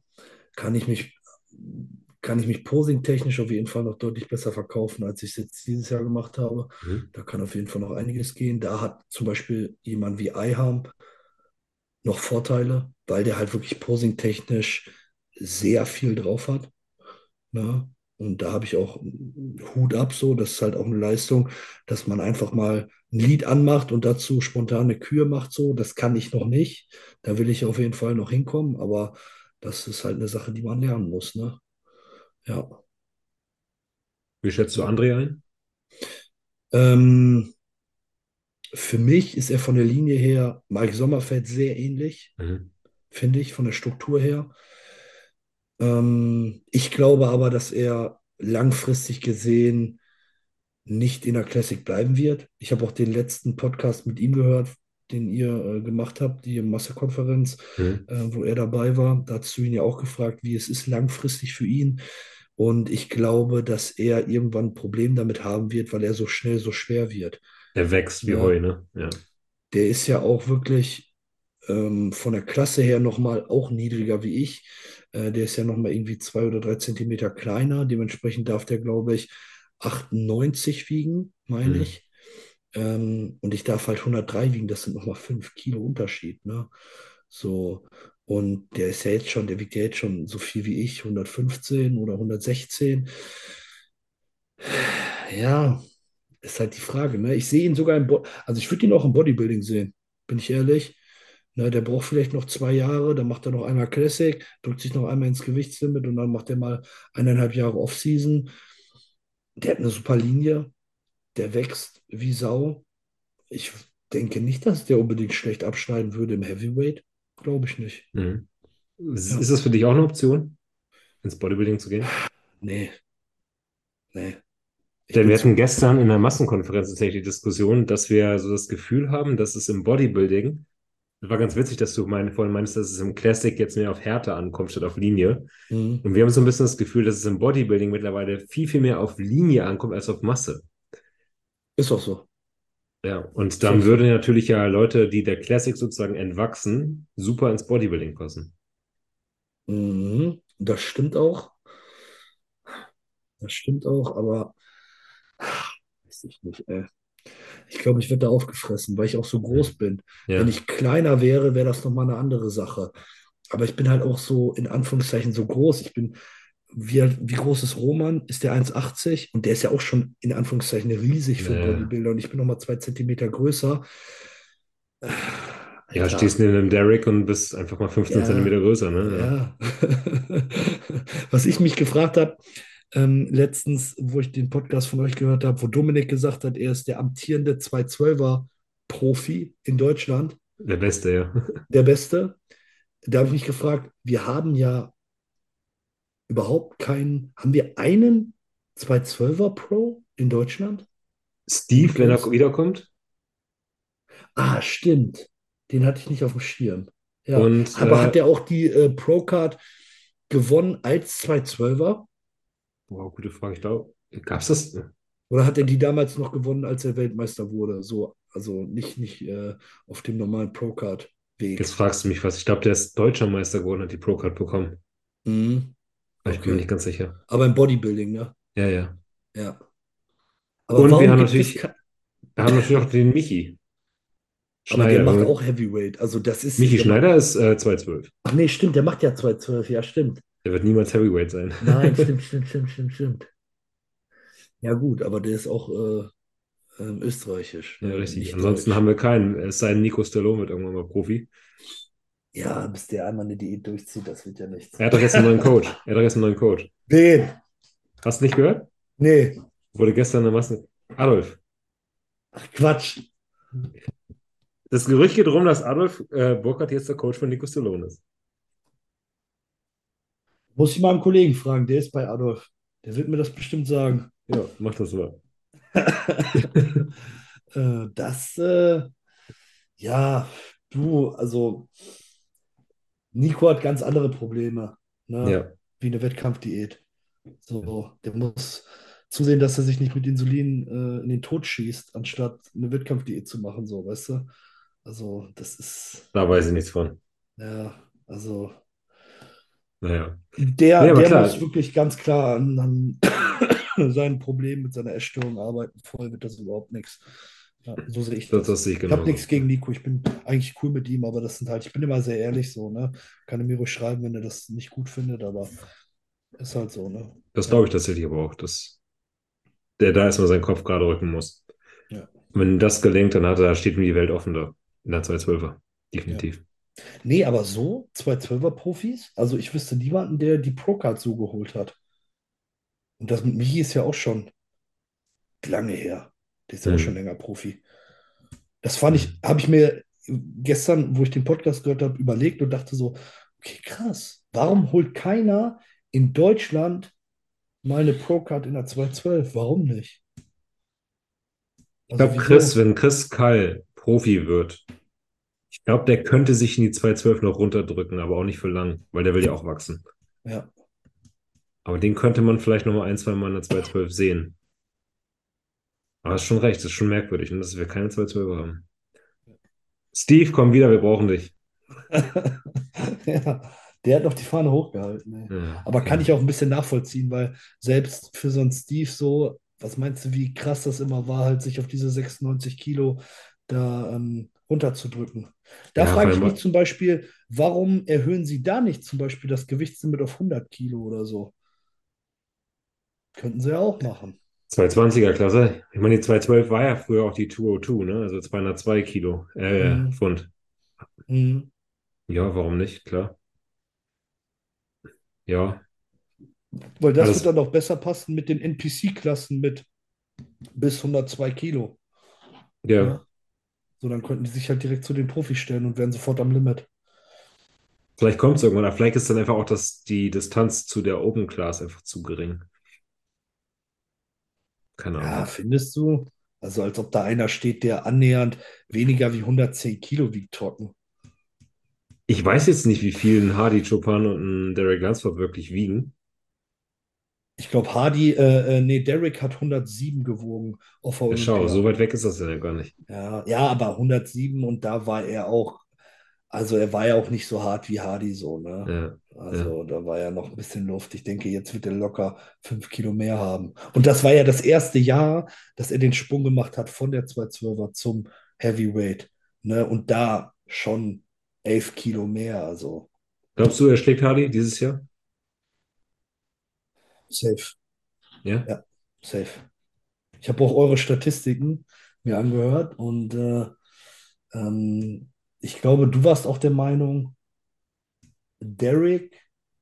kann ich mich, kann ich mich posing-technisch auf jeden Fall noch deutlich besser verkaufen, als ich es jetzt dieses Jahr gemacht habe. Mhm. Da kann auf jeden Fall noch einiges gehen. Da hat zum Beispiel jemand wie Eiham noch Vorteile, weil der halt wirklich posing-technisch sehr viel drauf hat. Ne? Und da habe ich auch Hut ab, so. Das ist halt auch eine Leistung, dass man einfach mal ein Lied anmacht und dazu spontane Kür macht, so. Das kann ich noch nicht. Da will ich auf jeden Fall noch hinkommen, aber das ist halt eine Sache, die man lernen muss, ne? Ja. Wie schätzt du André ein? Ähm, für mich ist er von der Linie her Mike Sommerfeld sehr ähnlich, Mhm. finde ich, von der Struktur her. Ähm, ich glaube aber, dass er langfristig gesehen nicht in der Classic bleiben wird. Ich habe auch den letzten Podcast mit ihm gehört, den ihr äh, gemacht habt, die Massekonferenz, Mhm. äh, wo er dabei war. Da hast du ihn ja auch gefragt, wie es ist langfristig für ihn. Und ich glaube, dass er irgendwann ein Problem damit haben wird, weil er so schnell so schwer wird. Er wächst wie Ja. Heu, ne? Ja. Der ist ja auch wirklich ähm, von der Klasse her nochmal auch niedriger wie ich. Äh, der ist ja nochmal irgendwie zwei oder drei Zentimeter kleiner. Dementsprechend darf der, glaube ich, 98 wiegen, meine Mhm. ich. Ähm, und ich darf halt 103 wiegen. Das sind nochmal 5 Kilo Unterschied. Ne? So. Und der ist ja jetzt schon, der wiegt ja jetzt schon so viel wie ich, 115 oder 116. Ja, ist halt die Frage. Ne? Ich sehe ihn sogar im, Bo also ich würde ihn auch im Bodybuilding sehen, bin ich ehrlich. Ne, der braucht vielleicht noch zwei Jahre, dann macht er noch einmal Classic, drückt sich noch einmal ins Gewichtslimit und dann macht er mal eineinhalb Jahre Off-Season. Der hat eine super Linie, der wächst wie Sau. Ich denke nicht, dass der unbedingt schlecht abschneiden würde im Heavyweight. Glaube ich nicht. Mhm. Ist, Ja. ist das für dich auch eine Option, ins Bodybuilding zu gehen? Nee. Nee. Denn wir hatten gestern in der Massenkonferenz tatsächlich die Diskussion, dass wir so das Gefühl haben, dass es im Bodybuilding, das war ganz witzig, dass du mein, vorhin meinst, dass es im Classic jetzt mehr auf Härte ankommt statt auf Linie. Mhm. Und wir haben so ein bisschen das Gefühl, dass es im Bodybuilding mittlerweile viel, viel mehr auf Linie ankommt als auf Masse. Ist auch so. Ja, und dann würden natürlich ja Leute, die der Classic sozusagen entwachsen, super ins Bodybuilding passen. Mhm. Das stimmt auch. Das stimmt auch, aber weiß ich nicht, ey. Ich glaube, ich werde da aufgefressen, weil ich auch so groß bin. Ja. Wenn ich kleiner wäre, wäre das nochmal eine andere Sache. Aber ich bin halt auch so in Anführungszeichen so groß. Ich bin, wie, wie groß ist Roman? Ist der 1,80? Und der ist ja auch schon in Anführungszeichen riesig für Ja. Bodybuilder. Und ich bin nochmal zwei Zentimeter größer. Ja, Alter. stehst neben einem Derrick und bist einfach mal 15 Ja. Zentimeter größer, ne? Ja. Was ich mich gefragt habe, ähm, letztens, wo ich den Podcast von euch gehört habe, wo Dominik gesagt hat, er ist der amtierende 212er Profi in Deutschland, Der Beste, ja. der Beste. Da habe ich mich gefragt, wir haben ja überhaupt keinen, haben wir einen 212er Pro in Deutschland? Steve, wenn er wiederkommt. Ah, stimmt. Den hatte ich nicht auf dem Schirm. Ja. Und, Aber äh, hat der auch die äh, Pro-Card gewonnen als 212er? Boah, gute Frage. Ich glaube, gab's das? Oder hat er die damals noch gewonnen, als er Weltmeister wurde? So, also nicht, nicht äh, auf dem normalen Pro-Card-Weg. Jetzt fragst du mich was. Ich glaube, der ist deutscher Meister geworden, hat die Pro-Card bekommen. Mhm. Aber Ich bin mir Okay. nicht ganz sicher. Aber im Bodybuilding, ne? Ja, ja. Ja. Aber Und wir haben es natürlich- Wir haben natürlich auch den Michi. Aber der macht Schneider. auch Heavyweight. Also das ist. Michi der Schneider ist äh, 212. Ach nee, stimmt, der macht ja 212, ja, stimmt. Der wird niemals Heavyweight sein. Nein, stimmt, stimmt, stimmt, stimmt, stimmt. Ja, gut, aber der ist auch äh, ähm, österreichisch. Ja, ne, richtig. nicht Ansonsten deutsch. haben wir keinen. Es sei denn, Nico Stallone wird irgendwann mal Profi. Ja, bis der einmal eine Diät durchzieht, das wird ja nichts. Er hat doch jetzt einen neuen Coach. Er hat doch jetzt einen neuen Coach. Wen? Hast du nicht gehört? Nee, Wurde gestern eine Masse. Adolf. ach Quatsch. Das Gerücht geht rum, dass Adolf äh, Burkhardt jetzt der Coach von Nico Stallone ist. Muss ich mal einen Kollegen fragen, der ist bei Adolf. Der wird mir das bestimmt sagen. Ja, mach das mal. Äh, das, äh, ja, du, also Nico hat ganz andere Probleme, ne? Ja. Wie eine Wettkampfdiät. So, der muss zusehen, dass er sich nicht mit Insulin äh, in den Tod schießt, anstatt eine Wettkampfdiät zu machen, so, weißt du? Also, das ist, Da weiß ich nichts von. ja, also Naja. der, Ja, der klar. muss wirklich ganz klar an, an seinen Problemen mit seiner Essstörung arbeiten. Vorher wird das überhaupt nichts. Ja, so sehe ich Das, das. sehe ich Ich habe nichts gegen Nico, ich bin eigentlich cool mit ihm, aber das sind halt, ich bin immer sehr ehrlich so, ne? Kann er mir ruhig schreiben, wenn er das nicht gut findet, aber ist halt so, ne? Das glaube ich tatsächlich aber auch, dass der da erstmal seinen Kopf gerade rücken muss. Ja. Wenn das gelingt, dann hat er, steht mir die Welt offen da. In der 212er. Definitiv. Nee, aber so, 212er Profis, also ich wüsste niemanden, der die Pro-Card so geholt hat. Und das mit Michi ist ja auch schon lange her. Der ist ja auch Mhm. schon länger Profi. Das fand ich, habe ich mir gestern, wo ich den Podcast gehört habe, überlegt und dachte so, okay, krass, warum holt keiner in Deutschland mal eine Pro-Card in der 212? Warum nicht? Ich glaube? Chris, wenn Chris Kall Profi wird, ich glaube, der könnte sich in die 212 noch runterdrücken, aber auch nicht für lang, weil der will ja auch wachsen. Ja, Aber den könnte man vielleicht noch mal ein, zwei Mal in der 212 sehen. Aber hast schon recht, das ist schon merkwürdig, ne, dass wir keine 212 haben. Steve, komm wieder, wir brauchen dich. ja, der hat noch die Fahne hochgehalten. Ja, Aber kann ja. ich auch ein bisschen nachvollziehen, weil selbst für so einen Steve so, was meinst du, wie krass das immer war, halt sich auf diese 96 Kilo da ähm, runterzudrücken. Da Ja, frage ich mich zum Beispiel, warum erhöhen sie da nicht zum Beispiel das Gewichtslimit auf 100 Kilo oder so? Könnten sie ja auch machen. 220er Klasse. Ich meine, die 212 war ja früher auch die 202, ne? Also 202 Kilo, äh, Mhm. Pfund. Mhm. Ja, warum nicht? Klar. Ja, Weil das Alles- wird dann auch besser passen mit den NPC-Klassen mit bis 102 Kilo. ja. Ja. So, dann könnten die sich halt direkt zu den Profis stellen und wären sofort am Limit. Vielleicht kommt es irgendwann, aber vielleicht ist dann einfach auch das, die Distanz zu der Open Class einfach zu gering. Keine Ja, Ahnung. findest du? Also als ob da einer steht, der annähernd weniger wie 110 Kilo wiegt trocken. Ich weiß jetzt nicht, wie viel ein Hardy Chopin und ein Derek Lansford wirklich wiegen. Ich glaube, Hardy, äh, äh, nee, Derek hat 107 gewogen auf Ja, schau, so weit weg ist das ja gar nicht. Ja, ja, aber 107 und da war er auch, also er war ja auch nicht so hart wie Hardy so, ne? Ja, Also da war ja noch ein bisschen Luft. Ich denke, jetzt wird er locker fünf Kilo mehr haben. Und das war ja das erste Jahr, dass er den Sprung gemacht hat von der 212er zum Heavyweight. Ne? Und da schon elf Kilo mehr. Also Glaubst du, er schlägt Hardy dieses Jahr? Safe, Ja? Ja. safe. Ich habe auch eure Statistiken mir angehört und äh, ähm, ich glaube, du warst auch der Meinung, Derek,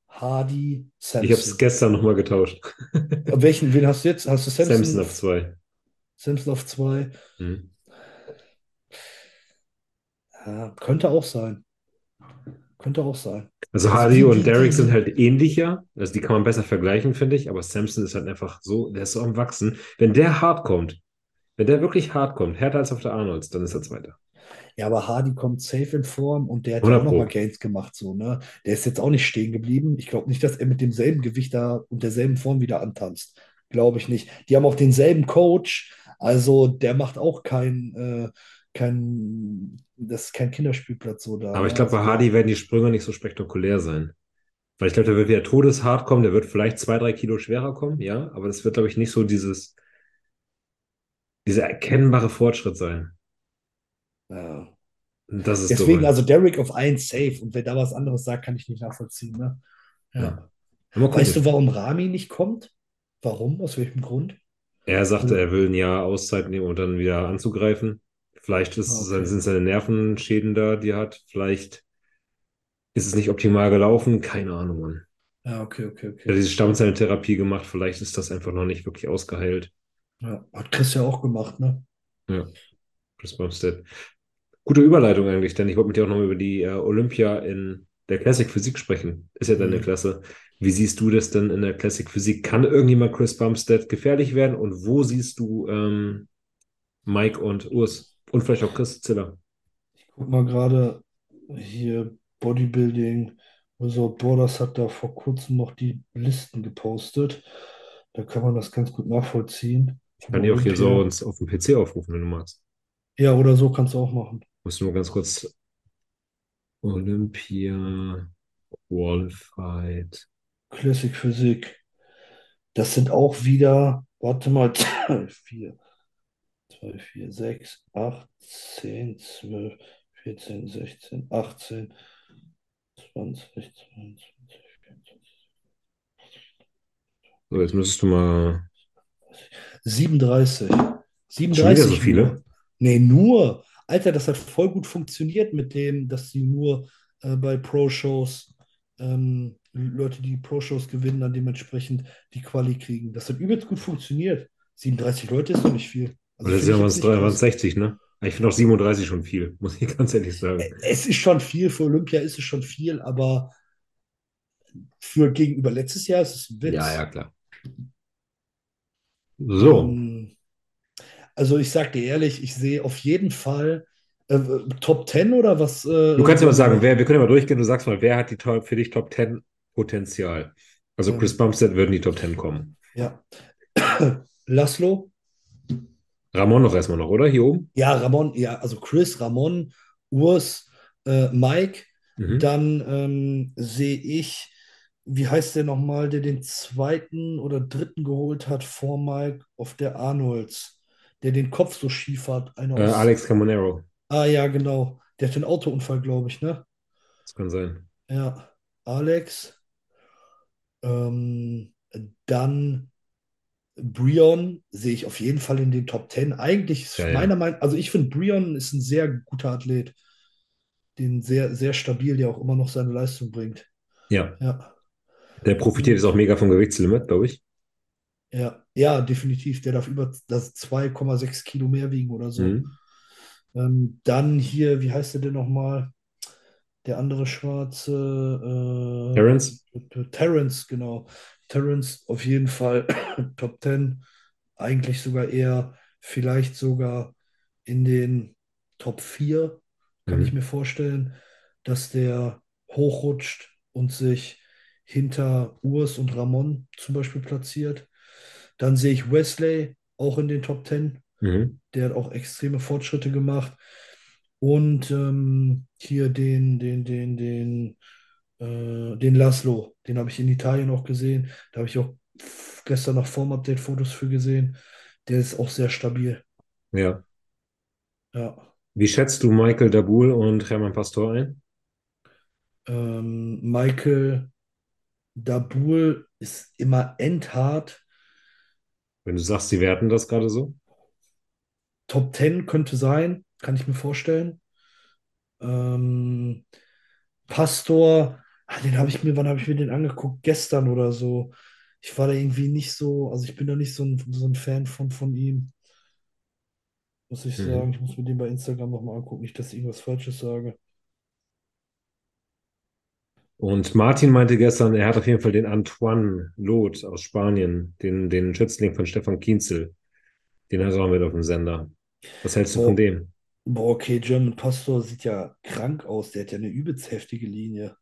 Hardy, Ich habe es Samson. gestern nochmal getauscht. Welchen, wen hast du jetzt? Hast du Samson? Samson auf zwei. Samson auf zwei. Mhm. Ja, könnte auch sein. Könnte auch sein. Also Also Hardy und Derek sind halt ähnlicher. Also die kann man besser vergleichen, finde ich. Aber Samson ist halt einfach so, der ist so am Wachsen. Wenn der hart kommt, wenn der wirklich hart kommt, härter als auf der Arnolds, dann ist er Zweiter. Ja, aber Hardy kommt safe in Form und der hat ja 100 auch nochmal Gains gemacht, so, ne? Der ist jetzt auch nicht stehen geblieben. Ich glaube nicht, dass er mit demselben Gewicht da und derselben Form wieder antanzt. Glaube ich nicht. Die haben auch denselben Coach. Also der macht auch kein, äh, kein, das ist kein Kinderspielplatz so da. Aber ich ne? glaube, bei Also Hardy werden die Sprünge nicht so spektakulär sein. Weil ich glaube, der wird wieder todeshart kommen, der wird vielleicht zwei, drei Kilo schwerer kommen, ja, aber das wird, glaube ich, nicht so dieses, dieser erkennbare Fortschritt sein. Ja. Das ist Deswegen, dumm. also Derek auf 1 safe. Und wer da was anderes sagt, kann ich nicht nachvollziehen, ne? Ja. Ja. Weißt du, warum Rami nicht kommt? Warum? Aus welchem Grund? Er sagte, er will ein Jahr Auszeit nehmen und dann wieder anzugreifen. Vielleicht ist, Ah, okay. sind seine Nervenschäden da, die er hat. Vielleicht ist es nicht optimal gelaufen. Keine Ahnung, Mann. Ja, okay, okay, Er hat okay. diese Stammzellentherapie gemacht. Vielleicht ist das einfach noch nicht wirklich ausgeheilt. Ja, hat Chris ja auch gemacht, ne? Ja, Chris Bumstead. Gute Überleitung eigentlich, denn ich wollte mit dir auch noch über die äh, Olympia in der Classic Physik sprechen. Ist ja deine Mhm. Klasse. Wie siehst du das denn in der Classic Physik? Kann irgendjemand Chris Bumstead gefährlich werden? Und wo siehst du ähm, Mike und Urs? Und vielleicht auch Chris Ziller? Ich guck mal gerade hier Bodybuilding. Also Borders hat da vor kurzem noch die Listen gepostet. Da kann man das ganz gut nachvollziehen. Ich kann die auch hier so uns auf dem PC aufrufen, wenn du magst. Ja, oder so kannst du auch machen. Musst du nur ganz kurz Olympia Qualified. Classic Physik. Das sind auch wieder, warte mal, 4, 2, 4, 6, 8, 10, 12, 14, 16, 18, 20, 22, 24. So, jetzt müsstest du mal. 37. Schon wieder so 37 viele? Nee, nur. Alter, das hat voll gut funktioniert mit dem, dass sie nur äh, bei Pro-Shows, ähm, Leute, die Pro-Shows gewinnen, dann dementsprechend die Quali kriegen. Das hat übelst gut funktioniert. 37 Leute ist doch nicht viel. Also ich sind nicht krass. 60, ne? Ich finde auch 37 schon viel, muss ich ganz ehrlich sagen. Es ist schon viel, für Olympia ist es schon viel, aber für gegenüber letztes Jahr ist es ein Witz. Ja, ja, klar. So, Ähm, also ich sag dir ehrlich, ich sehe auf jeden Fall äh, Top 10 oder was? Äh, du kannst ja mal sagen, wer, wir können ja mal durchgehen, du sagst mal, wer hat die Top, für dich Top 10 Potenzial? Also. Chris Bumstead würden die Top 10 kommen. Ja. Laszlo? Ramon noch erstmal noch, oder? Hier oben? Ja, Ramon, ja, also Chris, Ramon, Urs, äh, Mike. Mhm. Dann ähm, sehe ich, wie heißt der nochmal, der den zweiten oder dritten geholt hat vor Mike auf der Arnolds, der den Kopf so schief hat. Äh, Alex Camonero, Ah ja, genau. Der hat einen Autounfall, glaube ich, ne? das kann sein. Ja, Alex. Ähm, dann Brion sehe ich auf jeden Fall in den Top 10. Eigentlich ist Ja, ja. meiner Meinung also ich finde, Brion ist ein sehr guter Athlet. Den sehr, sehr stabil, der auch immer noch seine Leistung bringt. Ja, Ja, der profitiert jetzt auch mega vom Gewichtslimit, glaube ich. ja, ja, definitiv. Der darf über das 2,6 Kilo mehr wiegen oder so. Mhm. Ähm, dann hier, wie heißt der denn nochmal? Der andere Schwarze. Äh, Terrence? Terrence, genau. Terrence auf jeden Fall Top 10. Eigentlich sogar eher, vielleicht sogar in den Top 4, kann Mhm. ich mir vorstellen, dass der hochrutscht und sich hinter Urs und Ramon zum Beispiel platziert. Dann sehe ich Wesley auch in den Top 10. Mhm. Der hat auch extreme Fortschritte gemacht. Und ähm, hier den, den, den, den, äh, den Laszlo, den habe ich in Italien auch gesehen. Da habe ich auch gestern noch Form-Update Fotos für gesehen. Der ist auch sehr stabil. Ja. Ja. Wie schätzt du Michael Dabul und Hermann Pastor ein? Ähm, Michael Dabul ist immer endhart. Wenn du sagst, sie werten das gerade so? Top 10 könnte sein, kann ich mir vorstellen. Ähm, Pastor, ah, den habe ich mir, wann habe ich mir den angeguckt? Gestern oder so. Ich war da irgendwie nicht so, also ich bin da nicht so ein, so ein Fan von, von ihm. Muss ich Mhm. sagen. Ich muss mir den bei Instagram nochmal angucken, nicht, dass ich irgendwas Falsches sage. Und Martin meinte gestern, er hat auf jeden Fall den Antoine Loth aus Spanien, den, den Schützling von Stefan Kienzel. Den hat er auch mit auf dem Sender. Was hältst du Boah. von dem? Boah, okay, German Pastor sieht ja krank aus. Der hat ja eine übelst heftige Linie.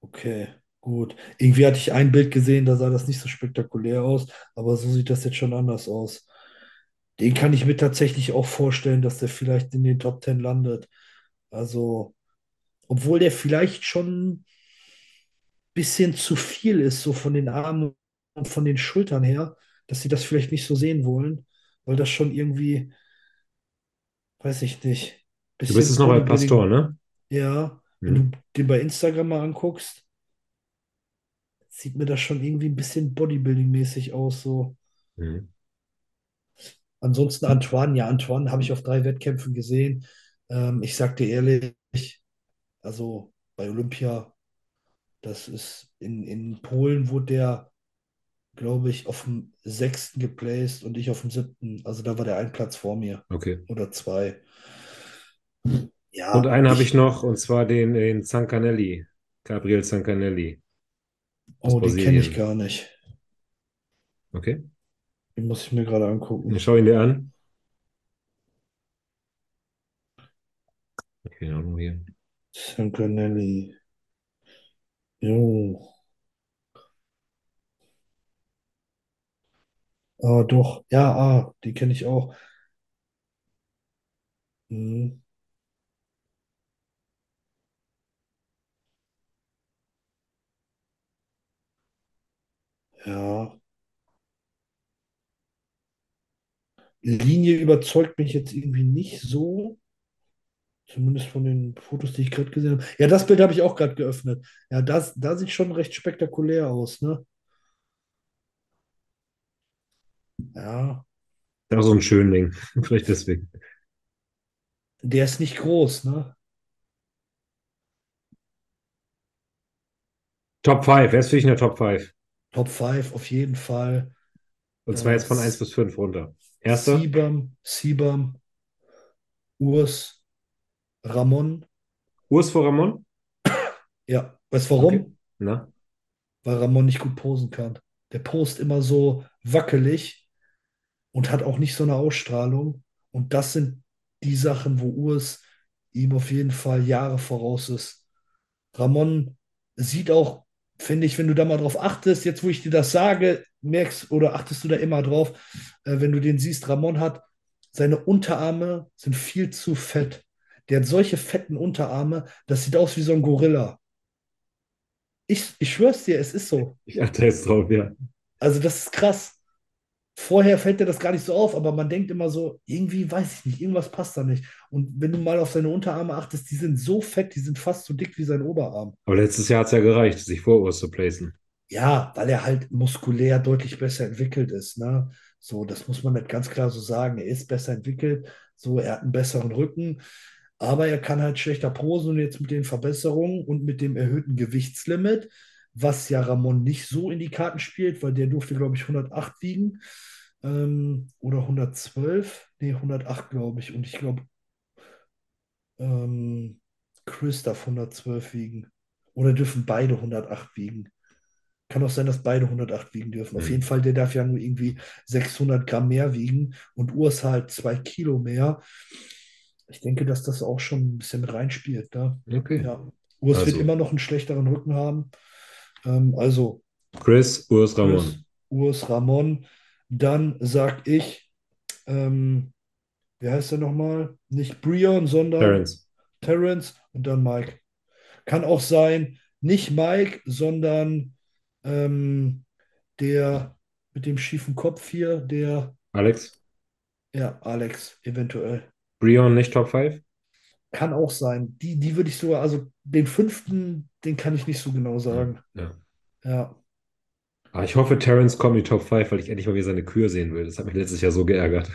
Okay, gut. Irgendwie hatte ich ein Bild gesehen, da sah das nicht so spektakulär aus, aber so sieht das jetzt schon anders aus. Den kann ich mir tatsächlich auch vorstellen, dass der vielleicht in den Top 10 landet. Also, obwohl der vielleicht schon ein bisschen zu viel ist, so von den Armen und von den Schultern her, dass sie das vielleicht nicht so sehen wollen, weil das schon irgendwie, weiß ich nicht, Du bist jetzt noch bei Pastor, ne? Ja, wenn Mhm. du den bei Instagram mal anguckst, sieht mir das schon irgendwie ein bisschen Bodybuilding-mäßig aus. So. Mhm. Ansonsten Antoine, ja, Antoine habe ich auf drei Wettkämpfen gesehen. Ähm, ich sag dir ehrlich, also bei Olympia, das ist in, in Polen wurde der, glaube ich, auf dem sechsten geplaced und ich auf dem siebten. Also da war der ein Platz vor mir Okay. oder zwei. Ja, Und einen habe ich noch, und zwar den, den Zancanelli. Gabriel Zancanelli. Oh, den kenne ich gar nicht. Okay. Den muss ich mir gerade angucken. Ich schau ihn dir an. Okay, auch nur hier. Sancanelli. Jo. Ah, doch. Ja, ah, die kenne ich auch. Mhm. Ja. Linie überzeugt mich jetzt irgendwie nicht so. Zumindest von den Fotos, die ich gerade gesehen habe. Ja, das Bild habe ich auch gerade geöffnet. Ja, das, da sieht schon recht spektakulär aus, ne? Ja, Ja, so ein Schönling. Vielleicht deswegen. der ist nicht groß, ne? Top 5. Wer ist für dich in der Top 5? Top 5 auf jeden Fall. Und zwar Äh, jetzt von 1 bis 5 runter. Erster? Siebam, Siebam, Urs, Ramon. Urs vor Ramon? Ja, weißt du Okay. warum? Na? Weil Ramon nicht gut posen kann. Der post immer so wackelig und hat auch nicht so eine Ausstrahlung. Und das sind die Sachen, wo Urs ihm auf jeden Fall Jahre voraus ist. Ramon sieht auch, finde ich, wenn du da mal drauf achtest, jetzt wo ich dir das sage, merkst oder achtest du da immer drauf, äh, wenn du den siehst, Ramon hat, seine Unterarme sind viel zu fett. Der hat solche fetten Unterarme, das sieht aus wie so ein Gorilla. Ich, ich schwör's dir, es ist so. Ich achte jetzt drauf, ja. Also das ist krass. Vorher fällt dir das gar nicht so auf, aber man denkt immer so, irgendwie weiß ich nicht, irgendwas passt da nicht. Und wenn du mal auf seine Unterarme achtest, die sind so fett, die sind fast so dick wie sein Oberarm. Aber letztes Jahr hat es ja gereicht, sich vor Urs zu placen. Ja, weil er halt muskulär deutlich besser entwickelt ist, ne? So, das muss man nicht ganz klar so sagen. Er ist besser entwickelt, so, er hat einen besseren Rücken, aber er kann halt schlechter posen und jetzt mit den Verbesserungen und mit dem erhöhten Gewichtslimit, was ja Ramon nicht so in die Karten spielt, weil der durfte, glaube ich, 108 wiegen ähm, oder 112, nee, 108, glaube ich. Und ich glaube, ähm, Chris darf 112 wiegen. Oder dürfen beide 108 wiegen. Kann auch sein, dass beide 108 wiegen dürfen. Auf jeden Fall, der darf ja nur irgendwie 600 Gramm mehr wiegen und Urs halt zwei Kilo mehr. Ich denke, dass das auch schon ein bisschen mit reinspielt. Ne? Okay. Ja. Urs wird Also. immer noch einen schlechteren Rücken haben. Ähm, also Chris, Urs, Ramon. Chris, Urs, Ramon. Dann sag ich, ähm, wie heißt er nochmal? Nicht Brion, sondern Terrence. Terrence und dann Mike. Kann auch sein, nicht Mike, sondern ähm, der mit dem schiefen Kopf hier, der, Alex. ja, Alex, eventuell. Brion nicht Top 5? Kann auch sein. Die, die würde ich sogar, also den fünften, den kann ich nicht so genau sagen. Ja. Ja. Aber ich hoffe, Terrence kommt in die Top 5, weil ich endlich mal wieder seine Kühe sehen will. Das hat mich letztes Jahr so geärgert.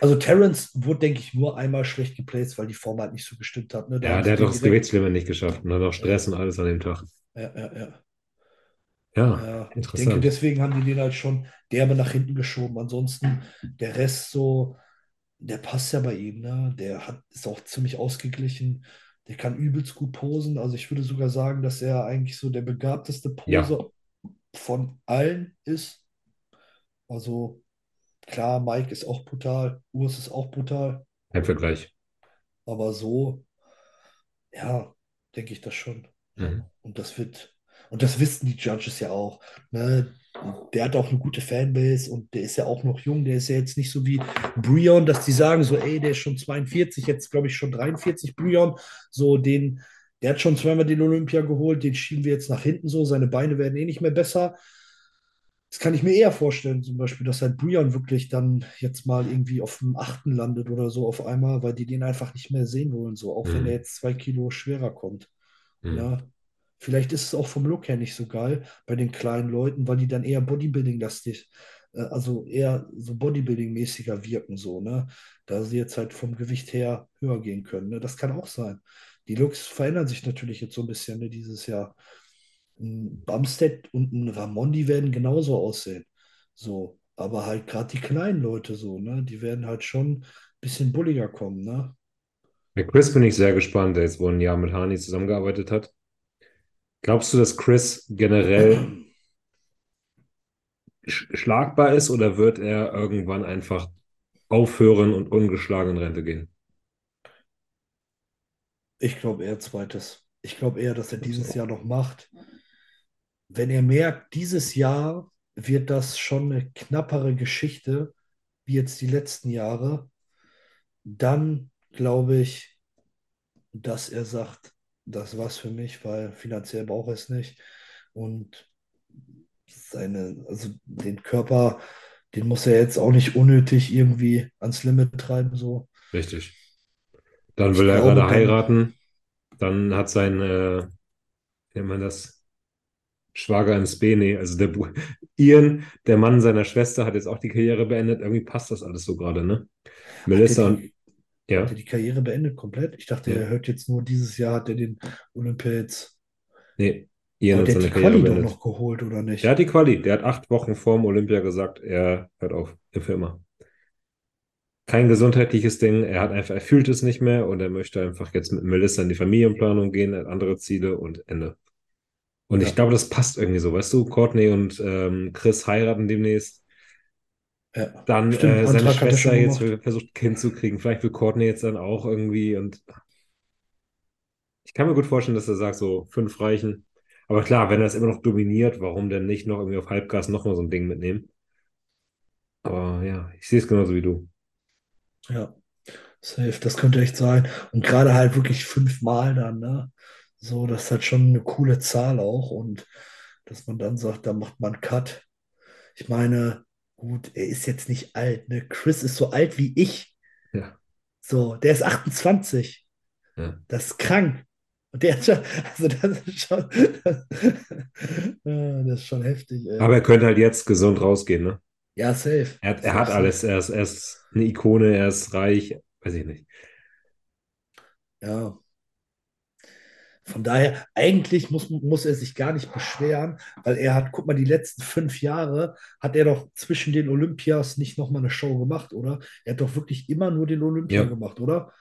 Also Terrence wurde, denke ich, nur einmal schlecht geplaced, weil die Form halt nicht so gestimmt hat. Ne? Da Ja, der hat doch das Gewichtslimit nicht geschafft und hat noch Stress und alles an dem Tag. Ja, ja, ja. Ja, Ja, ich denke, interessant. deswegen haben die den halt schon derbe nach hinten geschoben. Ansonsten, der Rest so, der passt ja bei ihm, ne? Der hat, ist auch ziemlich ausgeglichen. Der kann übelst gut posen. Also ich würde sogar sagen, dass er eigentlich so der begabteste Ja. Poser von allen ist. Also klar, Mike ist auch brutal, Urs ist auch brutal, Kein Vergleich. aber so, ja, denke ich das schon. Mhm. Und das wird, und das wissen die Judges ja auch. Ne? Der hat auch eine gute Fanbase und der ist ja auch noch jung. Der ist ja jetzt nicht so wie Brion, dass die sagen so, ey, der ist schon 42, jetzt glaube ich schon 43, Brion. So, den, der hat schon zweimal den Olympia geholt, den schieben wir jetzt nach hinten so. Seine Beine werden eh nicht mehr besser. Das kann ich mir eher vorstellen, zum Beispiel, dass halt Brion wirklich dann jetzt mal irgendwie auf dem achten landet oder so auf einmal, weil die den einfach nicht mehr sehen wollen, so, auch wenn Mhm. er jetzt zwei Kilo schwerer kommt. Mhm. Ja. Vielleicht ist es auch vom Look her nicht so geil bei den kleinen Leuten, weil die dann eher Bodybuilding-lastig, äh, also eher so Bodybuilding-mäßiger wirken, so, ne? Da sie jetzt halt vom Gewicht her höher gehen können, ne? Das kann auch sein. Die Looks verändern sich natürlich jetzt so ein bisschen, ne, dieses Jahr. Ein Bumstead und ein Ramon, die werden genauso aussehen. So, aber halt gerade die kleinen Leute so, ne? Die werden halt schon ein bisschen bulliger kommen, ne? Bei Chris bin ich sehr gespannt, der jetzt wohl ein Jahr mit Hani zusammengearbeitet hat. Glaubst du, dass Chris generell sch schlagbar ist oder wird er irgendwann einfach aufhören und ungeschlagen in Rente gehen? Ich glaube eher zweites. Ich glaube eher, dass er dieses. Jahr noch macht. Wenn er merkt, dieses Jahr wird das schon eine knappere Geschichte, wie jetzt die letzten Jahre, dann glaube ich, dass er sagt, das war's für mich, weil finanziell braucht er es nicht. Und seine, also den Körper, den muss er jetzt auch nicht unnötig irgendwie ans Limit treiben, so. Richtig. Dann Ich will er glaube, gerade heiraten. Dann hat sein, äh, wie nennt man das? Schwager im Spene, also der Ian, der Mann seiner Schwester, hat jetzt auch die Karriere beendet. Irgendwie passt das alles so gerade, ne? Melissa und. Er Ja. hat er die Karriere beendet komplett? Ich dachte, Ja. er hört jetzt nur dieses Jahr, hat er den Olympia jetzt. Nee, Ian hat hat seine die Karriere Quali doch beendet. noch geholt, oder nicht? Der hat die Quali. Der hat acht Wochen vorm Olympia gesagt, er hört auf. Für immer. Kein gesundheitliches Ding. Er hat einfach, er fühlt es nicht mehr und er möchte einfach jetzt mit Melissa in die Familienplanung gehen, hat andere Ziele und Ende. Und ich Ja. glaube, das passt irgendwie so, weißt du? Courtney und ähm, Chris heiraten demnächst. Ja. Dann Stimmt, äh, seine er Schwester jetzt versucht, Kind zu kriegen. Vielleicht will Courtney jetzt dann auch irgendwie. Und ich kann mir gut vorstellen, dass er sagt, so fünf reichen. Aber klar, wenn er es immer noch dominiert, warum denn nicht noch irgendwie auf Halbgas noch mal so ein Ding mitnehmen? Aber ja, ich sehe es genauso wie du. Ja, safe, das könnte echt sein. Und gerade halt wirklich fünfmal dann, ne? So, das ist halt schon eine coole Zahl auch. Und dass man dann sagt, da macht man Cut. Ich meine, gut, er ist jetzt nicht alt, ne? Chris ist so alt wie ich. Ja, So, der ist 28. ja. Das ist krank. Und der hat schon, also das ist schon, das ist schon heftig, ey. Aber er könnte halt jetzt gesund rausgehen, ne? Ja, safe. Er hat, er hat alles. Er ist, er ist eine Ikone, er ist reich, weiß ich nicht. Ja. Von daher, eigentlich muss, muss er sich gar nicht beschweren, weil er hat, guck mal, die letzten fünf Jahre hat er doch zwischen den Olympias nicht nochmal eine Show gemacht, oder? Er hat doch wirklich immer nur den Olympia Ja. gemacht, oder?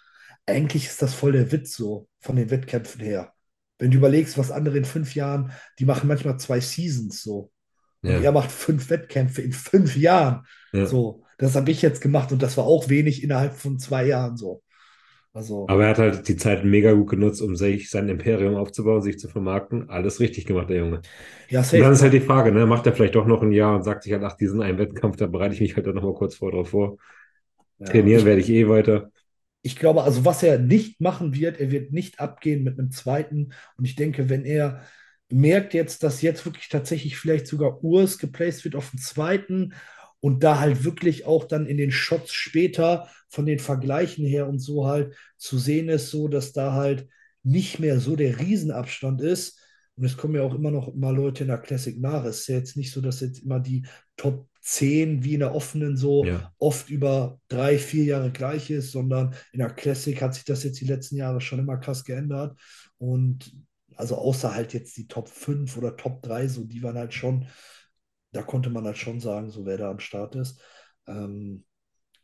Eigentlich ist das voll der Witz so von den Wettkämpfen her. Wenn du überlegst, was andere in fünf Jahren, die machen manchmal zwei Seasons so. Ja, er macht fünf Wettkämpfe in fünf Jahren. ja. So, das habe ich jetzt gemacht und das war auch wenig innerhalb von zwei Jahren so. Also, Aber er hat halt die Zeit mega gut genutzt, um sich sein Imperium aufzubauen, sich zu vermarkten. Alles richtig gemacht, der Junge. ja, Und dann ist safe. halt die Frage, ne? Macht er vielleicht doch noch ein Jahr und sagt sich halt, ach, diesen einen Wettkampf, da bereite ich mich halt dann nochmal kurz vor drauf vor. Ja, Trainieren ich, werde ich eh weiter. ich glaube, also was er nicht machen wird, er wird nicht abgehen mit einem zweiten. Und ich denke, wenn er merkt jetzt, dass jetzt wirklich tatsächlich vielleicht sogar Urs geplaced wird auf den zweiten und da halt wirklich auch dann in den Shots später von den Vergleichen her und so halt zu sehen ist, so dass da halt nicht mehr so der Riesenabstand ist. Und es kommen ja auch immer noch mal Leute in der Classic nach. Es ist ja jetzt nicht so, dass jetzt immer die Top 10 wie in der offenen so Ja, oft über drei, vier Jahre gleich ist, sondern in der Classic hat sich das jetzt die letzten Jahre schon immer krass geändert. Und also außer halt jetzt die Top 5 oder Top 3, so die waren halt schon, da konnte man halt schon sagen, so wer da am Start ist. Ähm,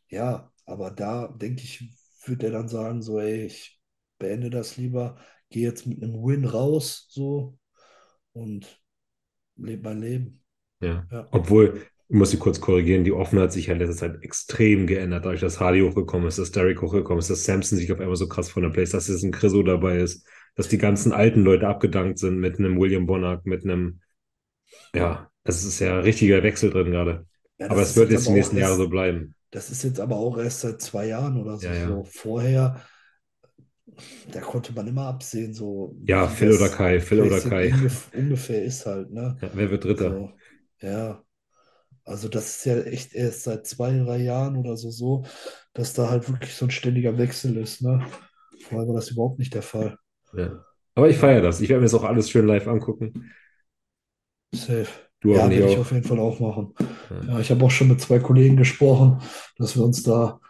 ja, aber da denke ich, würde er dann sagen, so, ey, ich beende das lieber, gehe jetzt mit einem Win raus, so und lebe mein Leben. ja. Ja. Obwohl, ich muss sie kurz korrigieren, die Offenheit hat sich ja in letzter Zeit extrem geändert, dadurch, dass Hardy hochgekommen ist, dass Derrick hochgekommen ist, dass Samson sich auf einmal so krass von der Place, dass jetzt ein Chriso dabei ist, dass die ganzen alten Leute abgedankt sind mit einem William Bonac, mit einem, ja, es ist ja richtiger Wechsel drin gerade. Ja, Aber es wird jetzt die nächsten Jahre erst, so bleiben. das ist jetzt aber auch erst seit zwei Jahren oder so. Ja, ja. So vorher, da konnte man immer absehen, so Ja, Phil oder Kai, Phil oder Kai. ungef ungefähr ist halt, ne? Wer wird Dritter? So, ja. Also das ist ja echt erst seit zwei, drei Jahren oder so so, dass da halt wirklich so ein ständiger Wechsel ist, ne? Vorher war das überhaupt nicht der Fall. Ja. Aber ich feiere das. Ich werde mir das auch alles schön live angucken. safe. Du Ja, werde ich auf jeden Fall auch machen. Ja. Ja, ich habe auch schon mit zwei Kollegen gesprochen, dass wir uns da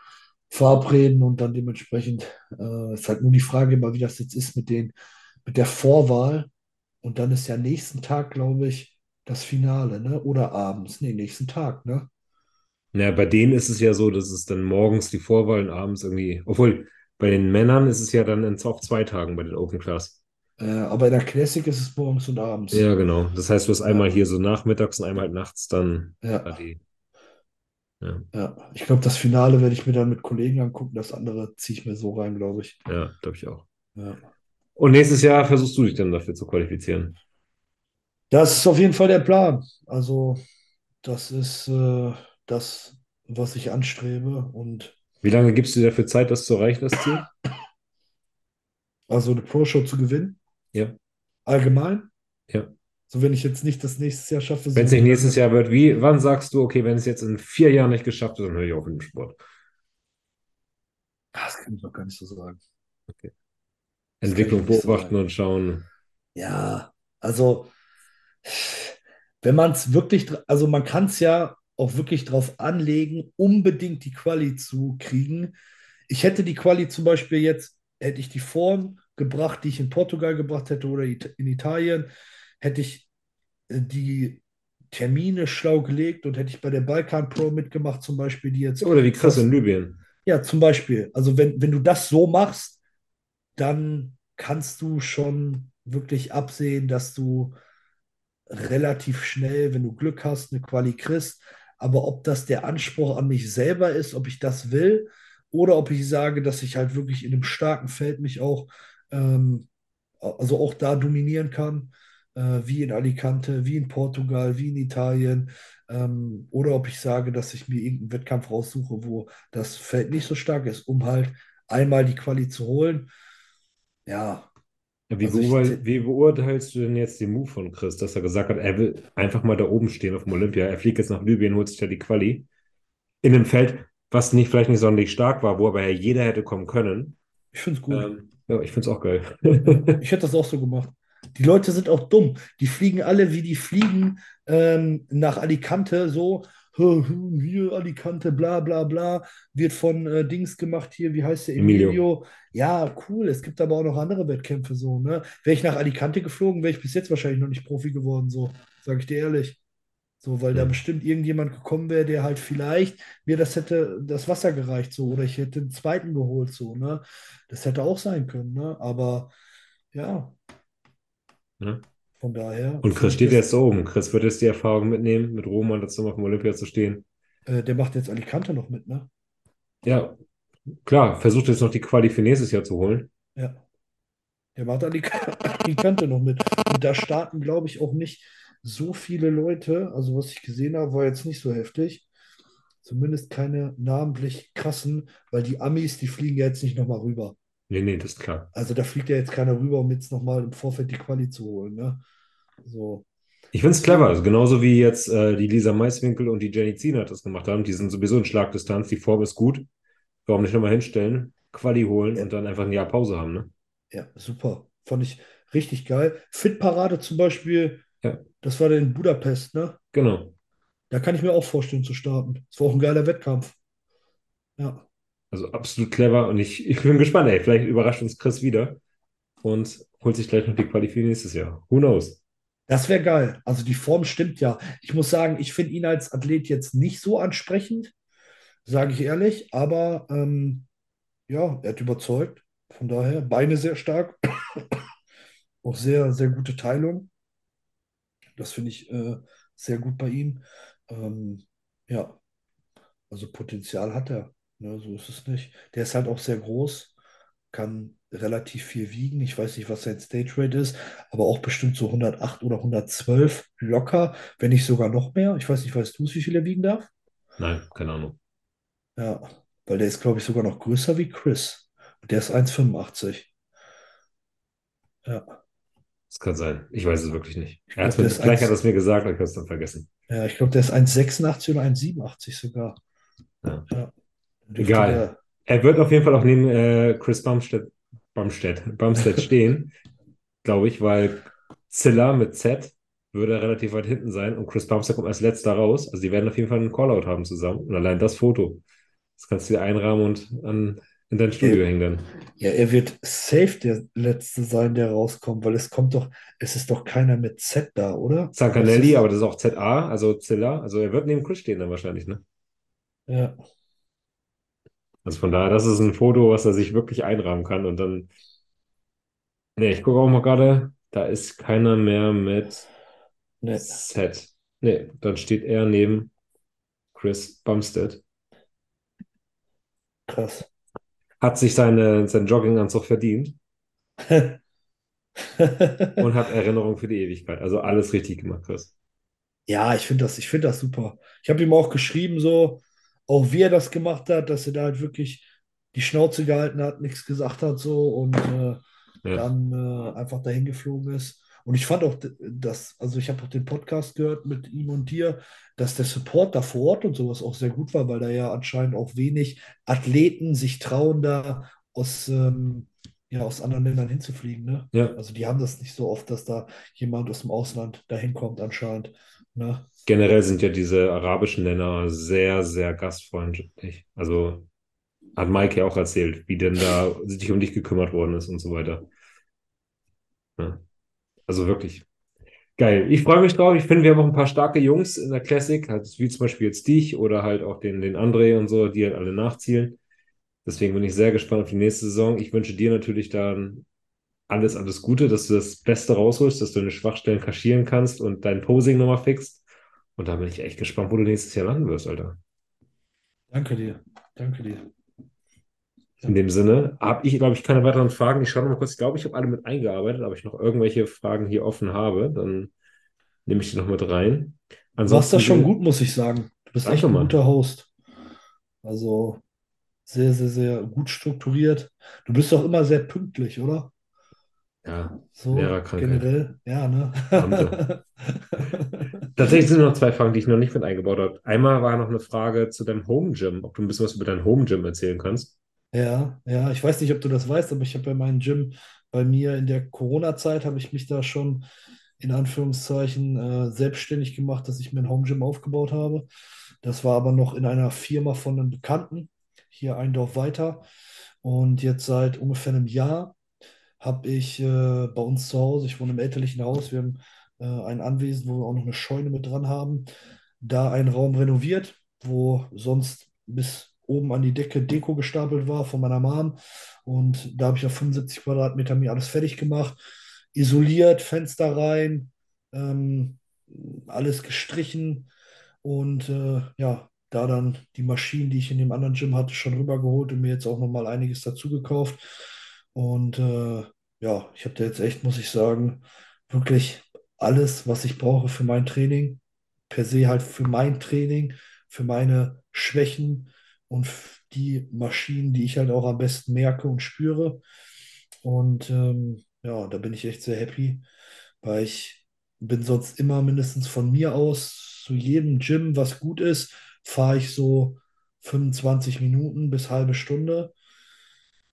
verabreden und dann dementsprechend äh, ist halt nur die Frage immer, wie das jetzt ist mit den, mit der Vorwahl. Und dann ist ja nächsten Tag, glaube ich, das Finale, ne? Oder abends. Nee, nächsten Tag, ne? Ja, bei denen ist es ja so, dass es dann morgens die Vorwahl und abends irgendwie, obwohl bei den Männern ist es ja dann in, auf zwei Tagen bei den Open Class. Äh, aber in der Classic ist es morgens und abends. Ja, genau. Das heißt, du hast einmal Ja, hier so nachmittags und einmal nachts dann da ja, die. Ja, ja. Ich glaube, das Finale werde ich mir dann mit Kollegen angucken. Das andere ziehe ich mir so rein, glaube ich. ja, glaube ich auch. Ja. Und nächstes Jahr versuchst du dich dann dafür zu qualifizieren. Das ist auf jeden Fall der Plan. Also, das ist äh, das, was ich anstrebe. Und Wie lange gibst du dir dafür Zeit, das zu erreichen, das Ziel? also eine Pro-Show zu gewinnen, Ja, allgemein. ja. So, wenn ich jetzt nicht das nächstes Jahr schaffe, Wenn es nicht nächstes Jahr wird, wie, wann sagst du, okay, wenn es jetzt in vier Jahren nicht geschafft ist, dann höre ich auf mit dem Sport. Ah, das kann ich doch gar nicht so sagen. Okay. Entwicklung noch so beobachten sagen. und schauen. Ja, also wenn man es wirklich, also man kann es ja auch wirklich drauf anlegen, unbedingt die Quali zu kriegen. Ich hätte die Quali zum Beispiel jetzt, hätte ich die Form gebracht, die ich in Portugal gebracht hätte oder in Italien, hätte ich äh, die Termine schlau gelegt und hätte ich bei der Balkan Pro mitgemacht, zum Beispiel, die jetzt Oder wie krass in Libyen. ja, zum Beispiel. Also wenn, wenn du das so machst, dann kannst du schon wirklich absehen, dass du relativ schnell, wenn du Glück hast, eine Quali kriegst. Aber ob das der Anspruch an mich selber ist, ob ich das will, oder ob ich sage, dass ich halt wirklich in einem starken Feld mich auch, ähm, also auch da dominieren kann, äh, wie in Alicante, wie in Portugal, wie in Italien, ähm, oder ob ich sage, dass ich mir irgendeinen Wettkampf raussuche, wo das Feld nicht so stark ist, um halt einmal die Quali zu holen. Ja, Wie, also beurteil, wie beurteilst du denn jetzt den Move von Chris, dass er gesagt hat, er will einfach mal da oben stehen auf dem Olympia. Er fliegt jetzt nach Libyen, holt sich da die Quali. In einem Feld, was nicht, vielleicht nicht sonderlich stark war, wo aber ja jeder hätte kommen können. ich finde es gut. Ähm, ja, ich finde es auch geil. Ich hätte das auch so gemacht. Die Leute sind auch dumm. Die fliegen alle, wie die fliegen, ähm, nach Alicante, so, "Hö, hö, hier Alicante, bla bla bla, wird von äh, Dings gemacht hier, wie heißt der, Emilio. Emilio. Ja, cool, es gibt aber auch noch andere Wettkämpfe, so, ne? Wäre ich nach Alicante geflogen, wäre ich bis jetzt wahrscheinlich noch nicht Profi geworden, so, sage ich dir ehrlich. So, weil da Ja. bestimmt irgendjemand gekommen wäre, der halt vielleicht mir das hätte, das Wasser gereicht, so, oder ich hätte den zweiten geholt, so, ne? Das hätte auch sein können, ne? Aber ja, Ja. von daher Und Chris steht jetzt so oben. Chris wird jetzt die Erfahrung mitnehmen, mit Roman dazu auf dem Olympia zu stehen. äh, der macht jetzt Alicante noch mit, ne? Ja, klar, versucht jetzt noch die Quali für nächstes Jahr zu holen. Ja, der macht Alic- Alicante noch mit. Und da starten, glaube ich, auch nicht so viele Leute. Also, was ich gesehen habe, war jetzt nicht so heftig. Zumindest keine namentlich krassen, weil die Amis, die fliegen ja jetzt nicht nochmal rüber. Nee, nee, das ist klar. Also, da fliegt ja jetzt keiner rüber, um jetzt nochmal im Vorfeld die Quali zu holen, ne? So. Ich finde es clever. Also genauso wie jetzt äh, die Lisa Maiswinkel und die Jenny Zienert das gemacht haben. Die sind sowieso in Schlagdistanz. Die Form ist gut. Warum nicht nochmal hinstellen, Quali holen Ja, und dann einfach ein Jahr Pause haben, ne? ja, super. Fand ich richtig geil. Fit-Parade zum Beispiel, Ja, das war in Budapest, ne? genau. Da kann ich mir auch vorstellen zu starten. Es war auch ein geiler Wettkampf. Ja, Also absolut clever. Und ich, ich bin gespannt, ey. Vielleicht überrascht uns Chris wieder und holt sich gleich noch die Quali für nächstes Jahr. Who knows? das wäre geil. Also die Form stimmt ja. Ich muss sagen, ich finde ihn als Athlet jetzt nicht so ansprechend, sage ich ehrlich, aber ähm, ja, er hat überzeugt. Von daher, Beine sehr stark, auch sehr, sehr gute Teilung. Das finde ich äh, sehr gut bei ihm. Ähm, ja, also Potenzial hat er. Ne, so ist es nicht. Der ist halt auch sehr groß, kann relativ viel wiegen. Ich weiß nicht, was sein Stage Rate ist, aber auch bestimmt so 108 oder 112 locker, wenn nicht sogar noch mehr. Ich weiß nicht, weißt du, wie viel er wiegen darf? Nein, keine Ahnung. Ja, weil der ist, glaube ich, sogar noch größer wie Chris. Und der ist 1,85. Ja, Das kann sein. Ich weiß es wirklich nicht. ich Er hat's glaube, mir, ist vielleicht hat er 1, es mir gesagt, aber ich habe es dann vergessen. ja, ich glaube, der ist 1,86 oder 1,87 sogar. Ja. Ja, Egal. der, Er wird auf jeden Fall auch neben äh, Chris Bumstead, Bumstead, Bumstead stehen, glaube ich, weil Zilla mit Z würde relativ weit hinten sein und Chris Bumstead kommt als letzter raus. Also die werden auf jeden Fall einen Callout haben zusammen. Und allein das Foto, das kannst du dir einrahmen und an, in dein Studio er, hängen dann. ja, er wird safe der Letzte sein, der rauskommt, weil es kommt doch, es ist doch keiner mit Z da, oder? Zancanelli, aber das ist auch ZA, also Zilla. Also er wird neben Chris stehen dann wahrscheinlich, ne? ja, Also von daher, das ist ein Foto, was er sich wirklich einrahmen kann. Und dann, ne, ich gucke auch mal gerade, da ist keiner mehr mit ne, Z. Ne, dann steht er neben Chris Bumstead. krass. Hat sich seine, seinen Jogginganzug verdient und hat Erinnerung für die Ewigkeit. Also alles richtig gemacht, Chris. Ja, ich finde das, ich finde das super. Ich habe ihm auch geschrieben, so, auch wie er das gemacht hat, dass er da halt wirklich die Schnauze gehalten hat, nichts gesagt hat, so und äh, Ja, dann äh, einfach dahin geflogen ist. Und ich fand auch, dass, also ich habe auch den Podcast gehört mit ihm und dir, dass der Support da vor Ort und sowas auch sehr gut war, weil da ja anscheinend auch wenig Athleten sich trauen, da aus, ähm, ja, aus anderen Ländern hinzufliegen, ne? Ja, Also die haben das nicht so oft, dass da jemand aus dem Ausland dahin kommt anscheinend, ne? generell sind ja diese arabischen Länder sehr, sehr gastfreundlich. Also hat Mike ja auch erzählt, wie denn da sich um dich gekümmert worden ist und so weiter. Ja, also wirklich geil. Ich freue mich drauf. Ich finde, wir haben auch ein paar starke Jungs in der Classic, halt wie zum Beispiel jetzt dich oder halt auch den, den André und so, die halt alle nachzielen. Deswegen bin ich sehr gespannt auf die nächste Saison. Ich wünsche dir natürlich dann alles, alles Gute, dass du das Beste rausholst, dass du deine Schwachstellen kaschieren kannst und dein Posing nochmal fixst. Und da bin ich echt gespannt, wo du nächstes Jahr landen wirst, Alter. Danke dir. Danke dir. In dem Sinne habe ich, glaube ich, keine weiteren Fragen. Ich schaue noch mal kurz. Ich glaube, ich habe alle mit eingearbeitet, aber ich noch irgendwelche Fragen hier offen habe, dann nehme ich die noch mit rein. Du machst Ansonsten das schon gut, muss ich sagen. Du bist echt ein Mann. guter Host. Also sehr, sehr, sehr gut strukturiert. Du bist doch immer sehr pünktlich, oder? Ja, So generell. Ja, ne? Tatsächlich sind noch zwei Fragen, die ich noch nicht mit eingebaut habe. Einmal war noch eine Frage zu deinem Home Gym, ob du ein bisschen was über dein Home Gym erzählen kannst. Ja, ja, ich weiß nicht, ob du das weißt, aber ich habe ja meinen Gym bei mir in der Corona-Zeit, habe ich mich da schon in Anführungszeichen äh, selbstständig gemacht, dass ich mir ein Home Gym aufgebaut habe. Das war aber noch in einer Firma von einem Bekannten, hier ein Dorf weiter. Und jetzt seit ungefähr einem Jahr habe ich äh, bei uns zu Hause, ich wohne im elterlichen Haus, wir haben äh, ein Anwesen, wo wir auch noch eine Scheune mit dran haben, da einen Raum renoviert, wo sonst bis oben an die Decke Deko gestapelt war von meiner Mom. Und da habe ich auf 75 Quadratmeter mir alles fertig gemacht, isoliert, Fenster rein, ähm, alles gestrichen und äh, ja, da dann die Maschinen, die ich in dem anderen Gym hatte, schon rübergeholt und mir jetzt auch nochmal einiges dazu gekauft. Und äh, ja, ich habe da jetzt echt, muss ich sagen, wirklich alles, was ich brauche für mein Training. Per se halt für mein Training, für meine Schwächen und die Maschinen, die ich halt auch am besten merke und spüre. Und ähm, ja, da bin ich echt sehr happy, weil ich bin sonst immer mindestens von mir aus zu jedem Gym, was gut ist, fahre ich so 25 Minuten bis halbe Stunde.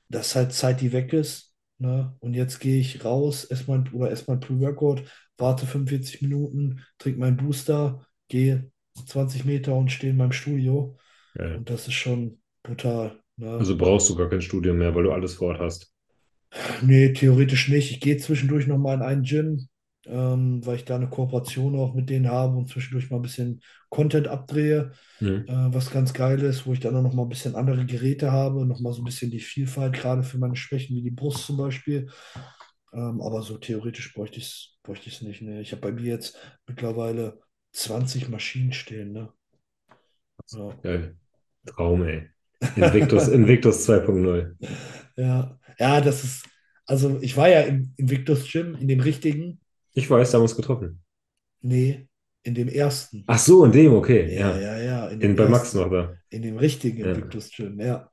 Das ist halt Zeit, die weg ist. Ne? Und jetzt gehe ich raus, esse mein, oder esse mein Pre-Workout, warte 45 Minuten, trinke meinen Booster, gehe 20 Meter und stehe in meinem Studio. Ja. Und das ist schon brutal. Ne? Also brauchst du gar kein Studium mehr, weil du alles vor Ort hast. Nee, theoretisch nicht. Ich gehe zwischendurch noch mal in ein Gym, ähm, weil ich da eine Kooperation auch mit denen habe und zwischendurch mal ein bisschen Content abdrehe, Mhm. äh, was ganz geil ist, wo ich dann auch noch mal ein bisschen andere Geräte habe, noch mal so ein bisschen die Vielfalt, gerade für meine Schwächen wie die Brust zum Beispiel. Ähm, aber so theoretisch bräuchte ich es bräuchte ich's nicht. Nee. Ich habe bei mir jetzt mittlerweile 20 Maschinen stehen. Ne? Ja. Geil. Traum, ey. Invictus, Invictus 2.0. Ja. ja, das ist, also ich war ja im Invictus Gym, in dem richtigen. Ich weiß, da haben wir uns getroffen. Nee, in dem ersten. Ach so, in dem, okay, Ja, ja. ja, ja, in In, dem bei Max ersten, noch da. in dem richtigen Ja. Invictus Gym, ja.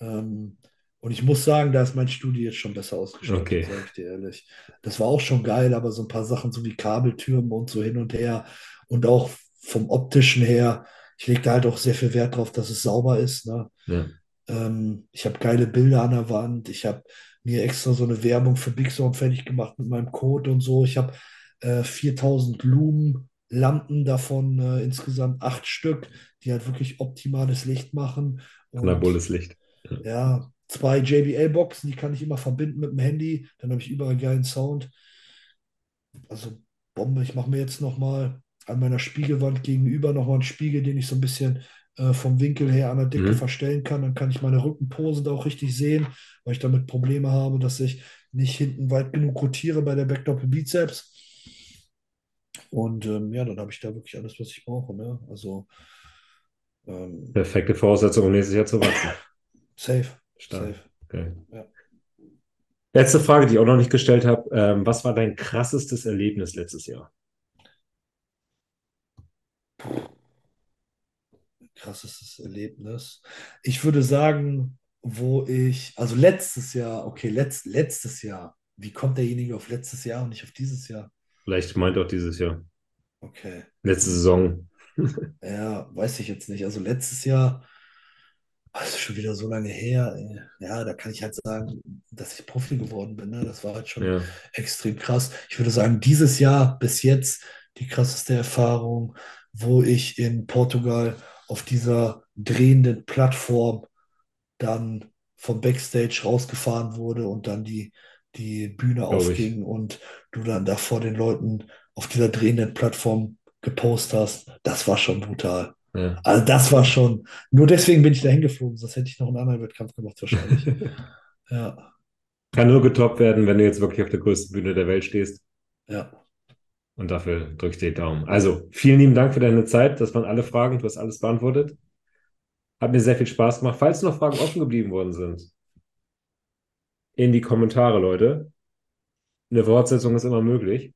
Ähm, und ich muss sagen, da ist mein Studio jetzt schon besser ausgestattet, Okay. sage ich dir ehrlich. Das war auch schon geil, aber so ein paar Sachen, so wie Kabeltürme und so hin und her und auch vom optischen her, ich lege da halt auch sehr viel Wert drauf, dass es sauber ist, ne? Ja. Ähm, ich habe geile Bilder an der Wand. Ich habe mir extra so eine Werbung für Big Sound fertig gemacht mit meinem Code und so. Ich habe äh, 4000 Lumen-Lampen, davon äh, insgesamt acht Stück, die halt wirklich optimales Licht machen. Anaboles Licht. ja, zwei JBL-Boxen, die kann ich immer verbinden mit dem Handy. Dann habe ich überall geilen Sound. Also Bombe. Ich mache mir jetzt nochmal an meiner Spiegelwand gegenüber nochmal einen Spiegel, den ich so ein bisschen äh, vom Winkel her an der Decke Mhm. verstellen kann. Dann kann ich meine Rückenpose da auch richtig sehen, weil ich damit Probleme habe, dass ich nicht hinten weit genug rotiere bei der Backdoppel-Bizeps. Und ähm, ja, dann habe ich da wirklich alles, was ich brauche. Ne? Also ähm, Perfekte Voraussetzung, um nächstes Jahr zu wachsen. safe, Stark. safe. Okay. Ja. Letzte Frage, die ich auch noch nicht gestellt habe. Ähm, was war dein krassestes Erlebnis letztes Jahr? Krassestes Erlebnis. Ich würde sagen, wo ich, also letztes Jahr, okay, letzt, letztes Jahr. Wie kommt derjenige auf letztes Jahr und nicht auf dieses Jahr? Vielleicht meint auch dieses Jahr. Okay. Letzte Saison. Ja, weiß ich jetzt nicht. Also letztes Jahr, Das ist schon wieder so lange her. Ey. Ja, da kann ich halt sagen, dass ich Profi geworden bin. Ne? Das war halt schon Ja, extrem krass. Ich würde sagen, dieses Jahr bis jetzt die krasseste Erfahrung, wo ich in Portugal auf dieser drehenden Plattform dann vom Backstage rausgefahren wurde und dann die, die Bühne glaube ich. aufging und du dann da vor den Leuten auf dieser drehenden Plattform gepostet hast. Das war schon brutal. Ja. Also das war schon, nur deswegen bin ich da hingeflogen, sonst hätte ich noch einen anderen Wettkampf gemacht wahrscheinlich. Ja, Kann nur getoppt werden, wenn du jetzt wirklich auf der größten Bühne der Welt stehst. ja. Und dafür drücke ich dir die Daumen. Also, vielen lieben Dank für deine Zeit. Das waren alle Fragen. Du hast alles beantwortet. Hat mir sehr viel Spaß gemacht. Falls noch Fragen offen geblieben worden sind, in die Kommentare, Leute. Eine Fortsetzung ist immer möglich.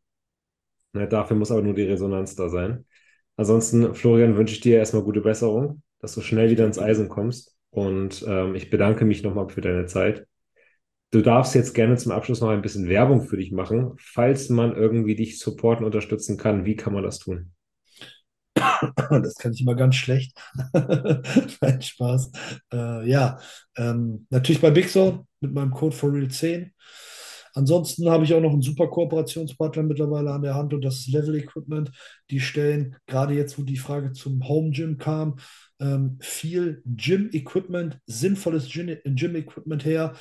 Ne, dafür muss aber nur die Resonanz da sein. Ansonsten, Florian, wünsche ich dir erstmal gute Besserung, dass du schnell wieder ins Eisen kommst. Und ähm, ich bedanke mich nochmal für deine Zeit. Du darfst jetzt gerne zum Abschluss noch ein bisschen Werbung für dich machen. Falls man irgendwie dich supporten, unterstützen kann, wie kann man das tun? Das kann ich immer ganz schlecht. Nein, Spaß. Äh, ja, ähm, natürlich bei Zone mit meinem Code for Real 10. Ansonsten habe ich auch noch einen super Kooperationspartner mittlerweile an der Hand und das ist Level Equipment. Die stellen, gerade jetzt, wo die Frage zum Home Gym kam, ähm, viel Gym-Equipment, sinnvolles Gym- Gym-Equipment her,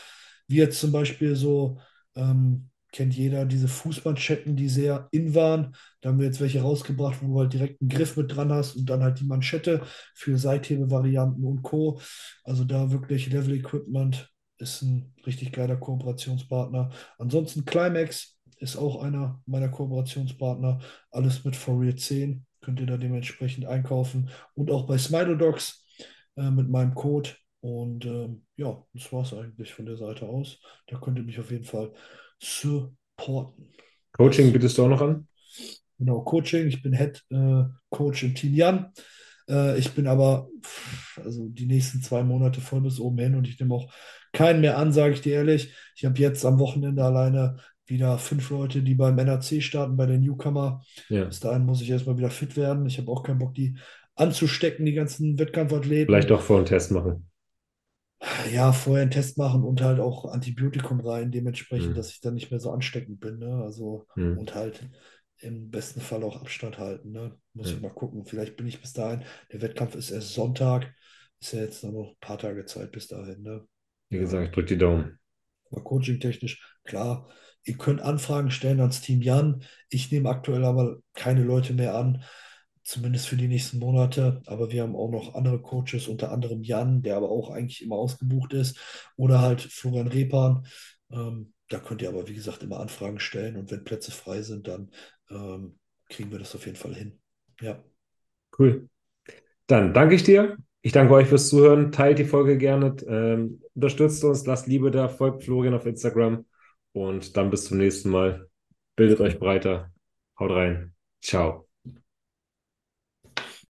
wie jetzt zum Beispiel so, ähm, kennt jeder diese Fußmanschetten, die sehr in waren. Da haben wir jetzt welche rausgebracht, wo du halt direkt einen Griff mit dran hast und dann halt die Manschette für Seithebevarianten und Co. Also da wirklich Level Equipment ist ein richtig geiler Kooperationspartner. Ansonsten Climax ist auch einer meiner Kooperationspartner. Alles mit For Real 10 könnt ihr da dementsprechend einkaufen. Und auch bei Smilodogs äh, mit meinem Code. Und ähm, ja, das war es eigentlich von der Seite aus. Da könnt ihr mich auf jeden Fall supporten. Coaching Yes. bietest du auch noch an? Genau, Coaching. Ich bin Head äh, Coach im Team Jan. Äh, ich bin aber pff, also die nächsten zwei Monate voll bis oben hin und ich nehme auch keinen mehr an, sage ich dir ehrlich. Ich habe jetzt am Wochenende alleine wieder fünf Leute, die beim NAC starten, bei den Newcomer. Ja. Bis dahin muss ich erstmal wieder fit werden. Ich habe auch keinen Bock, die anzustecken, die ganzen Vielleicht Wettkampfathleten. doch vor einen Test machen. Ja, vorher einen Test machen und halt auch Antibiotikum rein, dementsprechend, Hm. dass ich dann nicht mehr so ansteckend bin. Ne? Also, Hm. und halt im besten Fall auch Abstand halten. Ne? Muss Ja. ich mal gucken. Vielleicht bin ich bis dahin. Der Wettkampf ist erst Sonntag. Ist ja jetzt noch ein paar Tage Zeit bis dahin. Ne? Wie Ja. gesagt, drück die Daumen. Aber coaching-technisch, klar, ihr könnt Anfragen stellen ans Team Jan. Ich nehme aktuell aber keine Leute mehr an, zumindest für die nächsten Monate. Aber wir haben auch noch andere Coaches, unter anderem Jan, der aber auch eigentlich immer ausgebucht ist, oder halt Florian Repan. Ähm, da könnt ihr aber, wie gesagt, immer Anfragen stellen und wenn Plätze frei sind, dann ähm, kriegen wir das auf jeden Fall hin. Ja, Cool. Dann danke ich dir. Ich danke euch fürs Zuhören. Teilt die Folge gerne. Ähm, unterstützt uns, lasst Liebe da, folgt Florian auf Instagram. Und dann bis zum nächsten Mal. Bildet euch breiter. Haut rein. Ciao.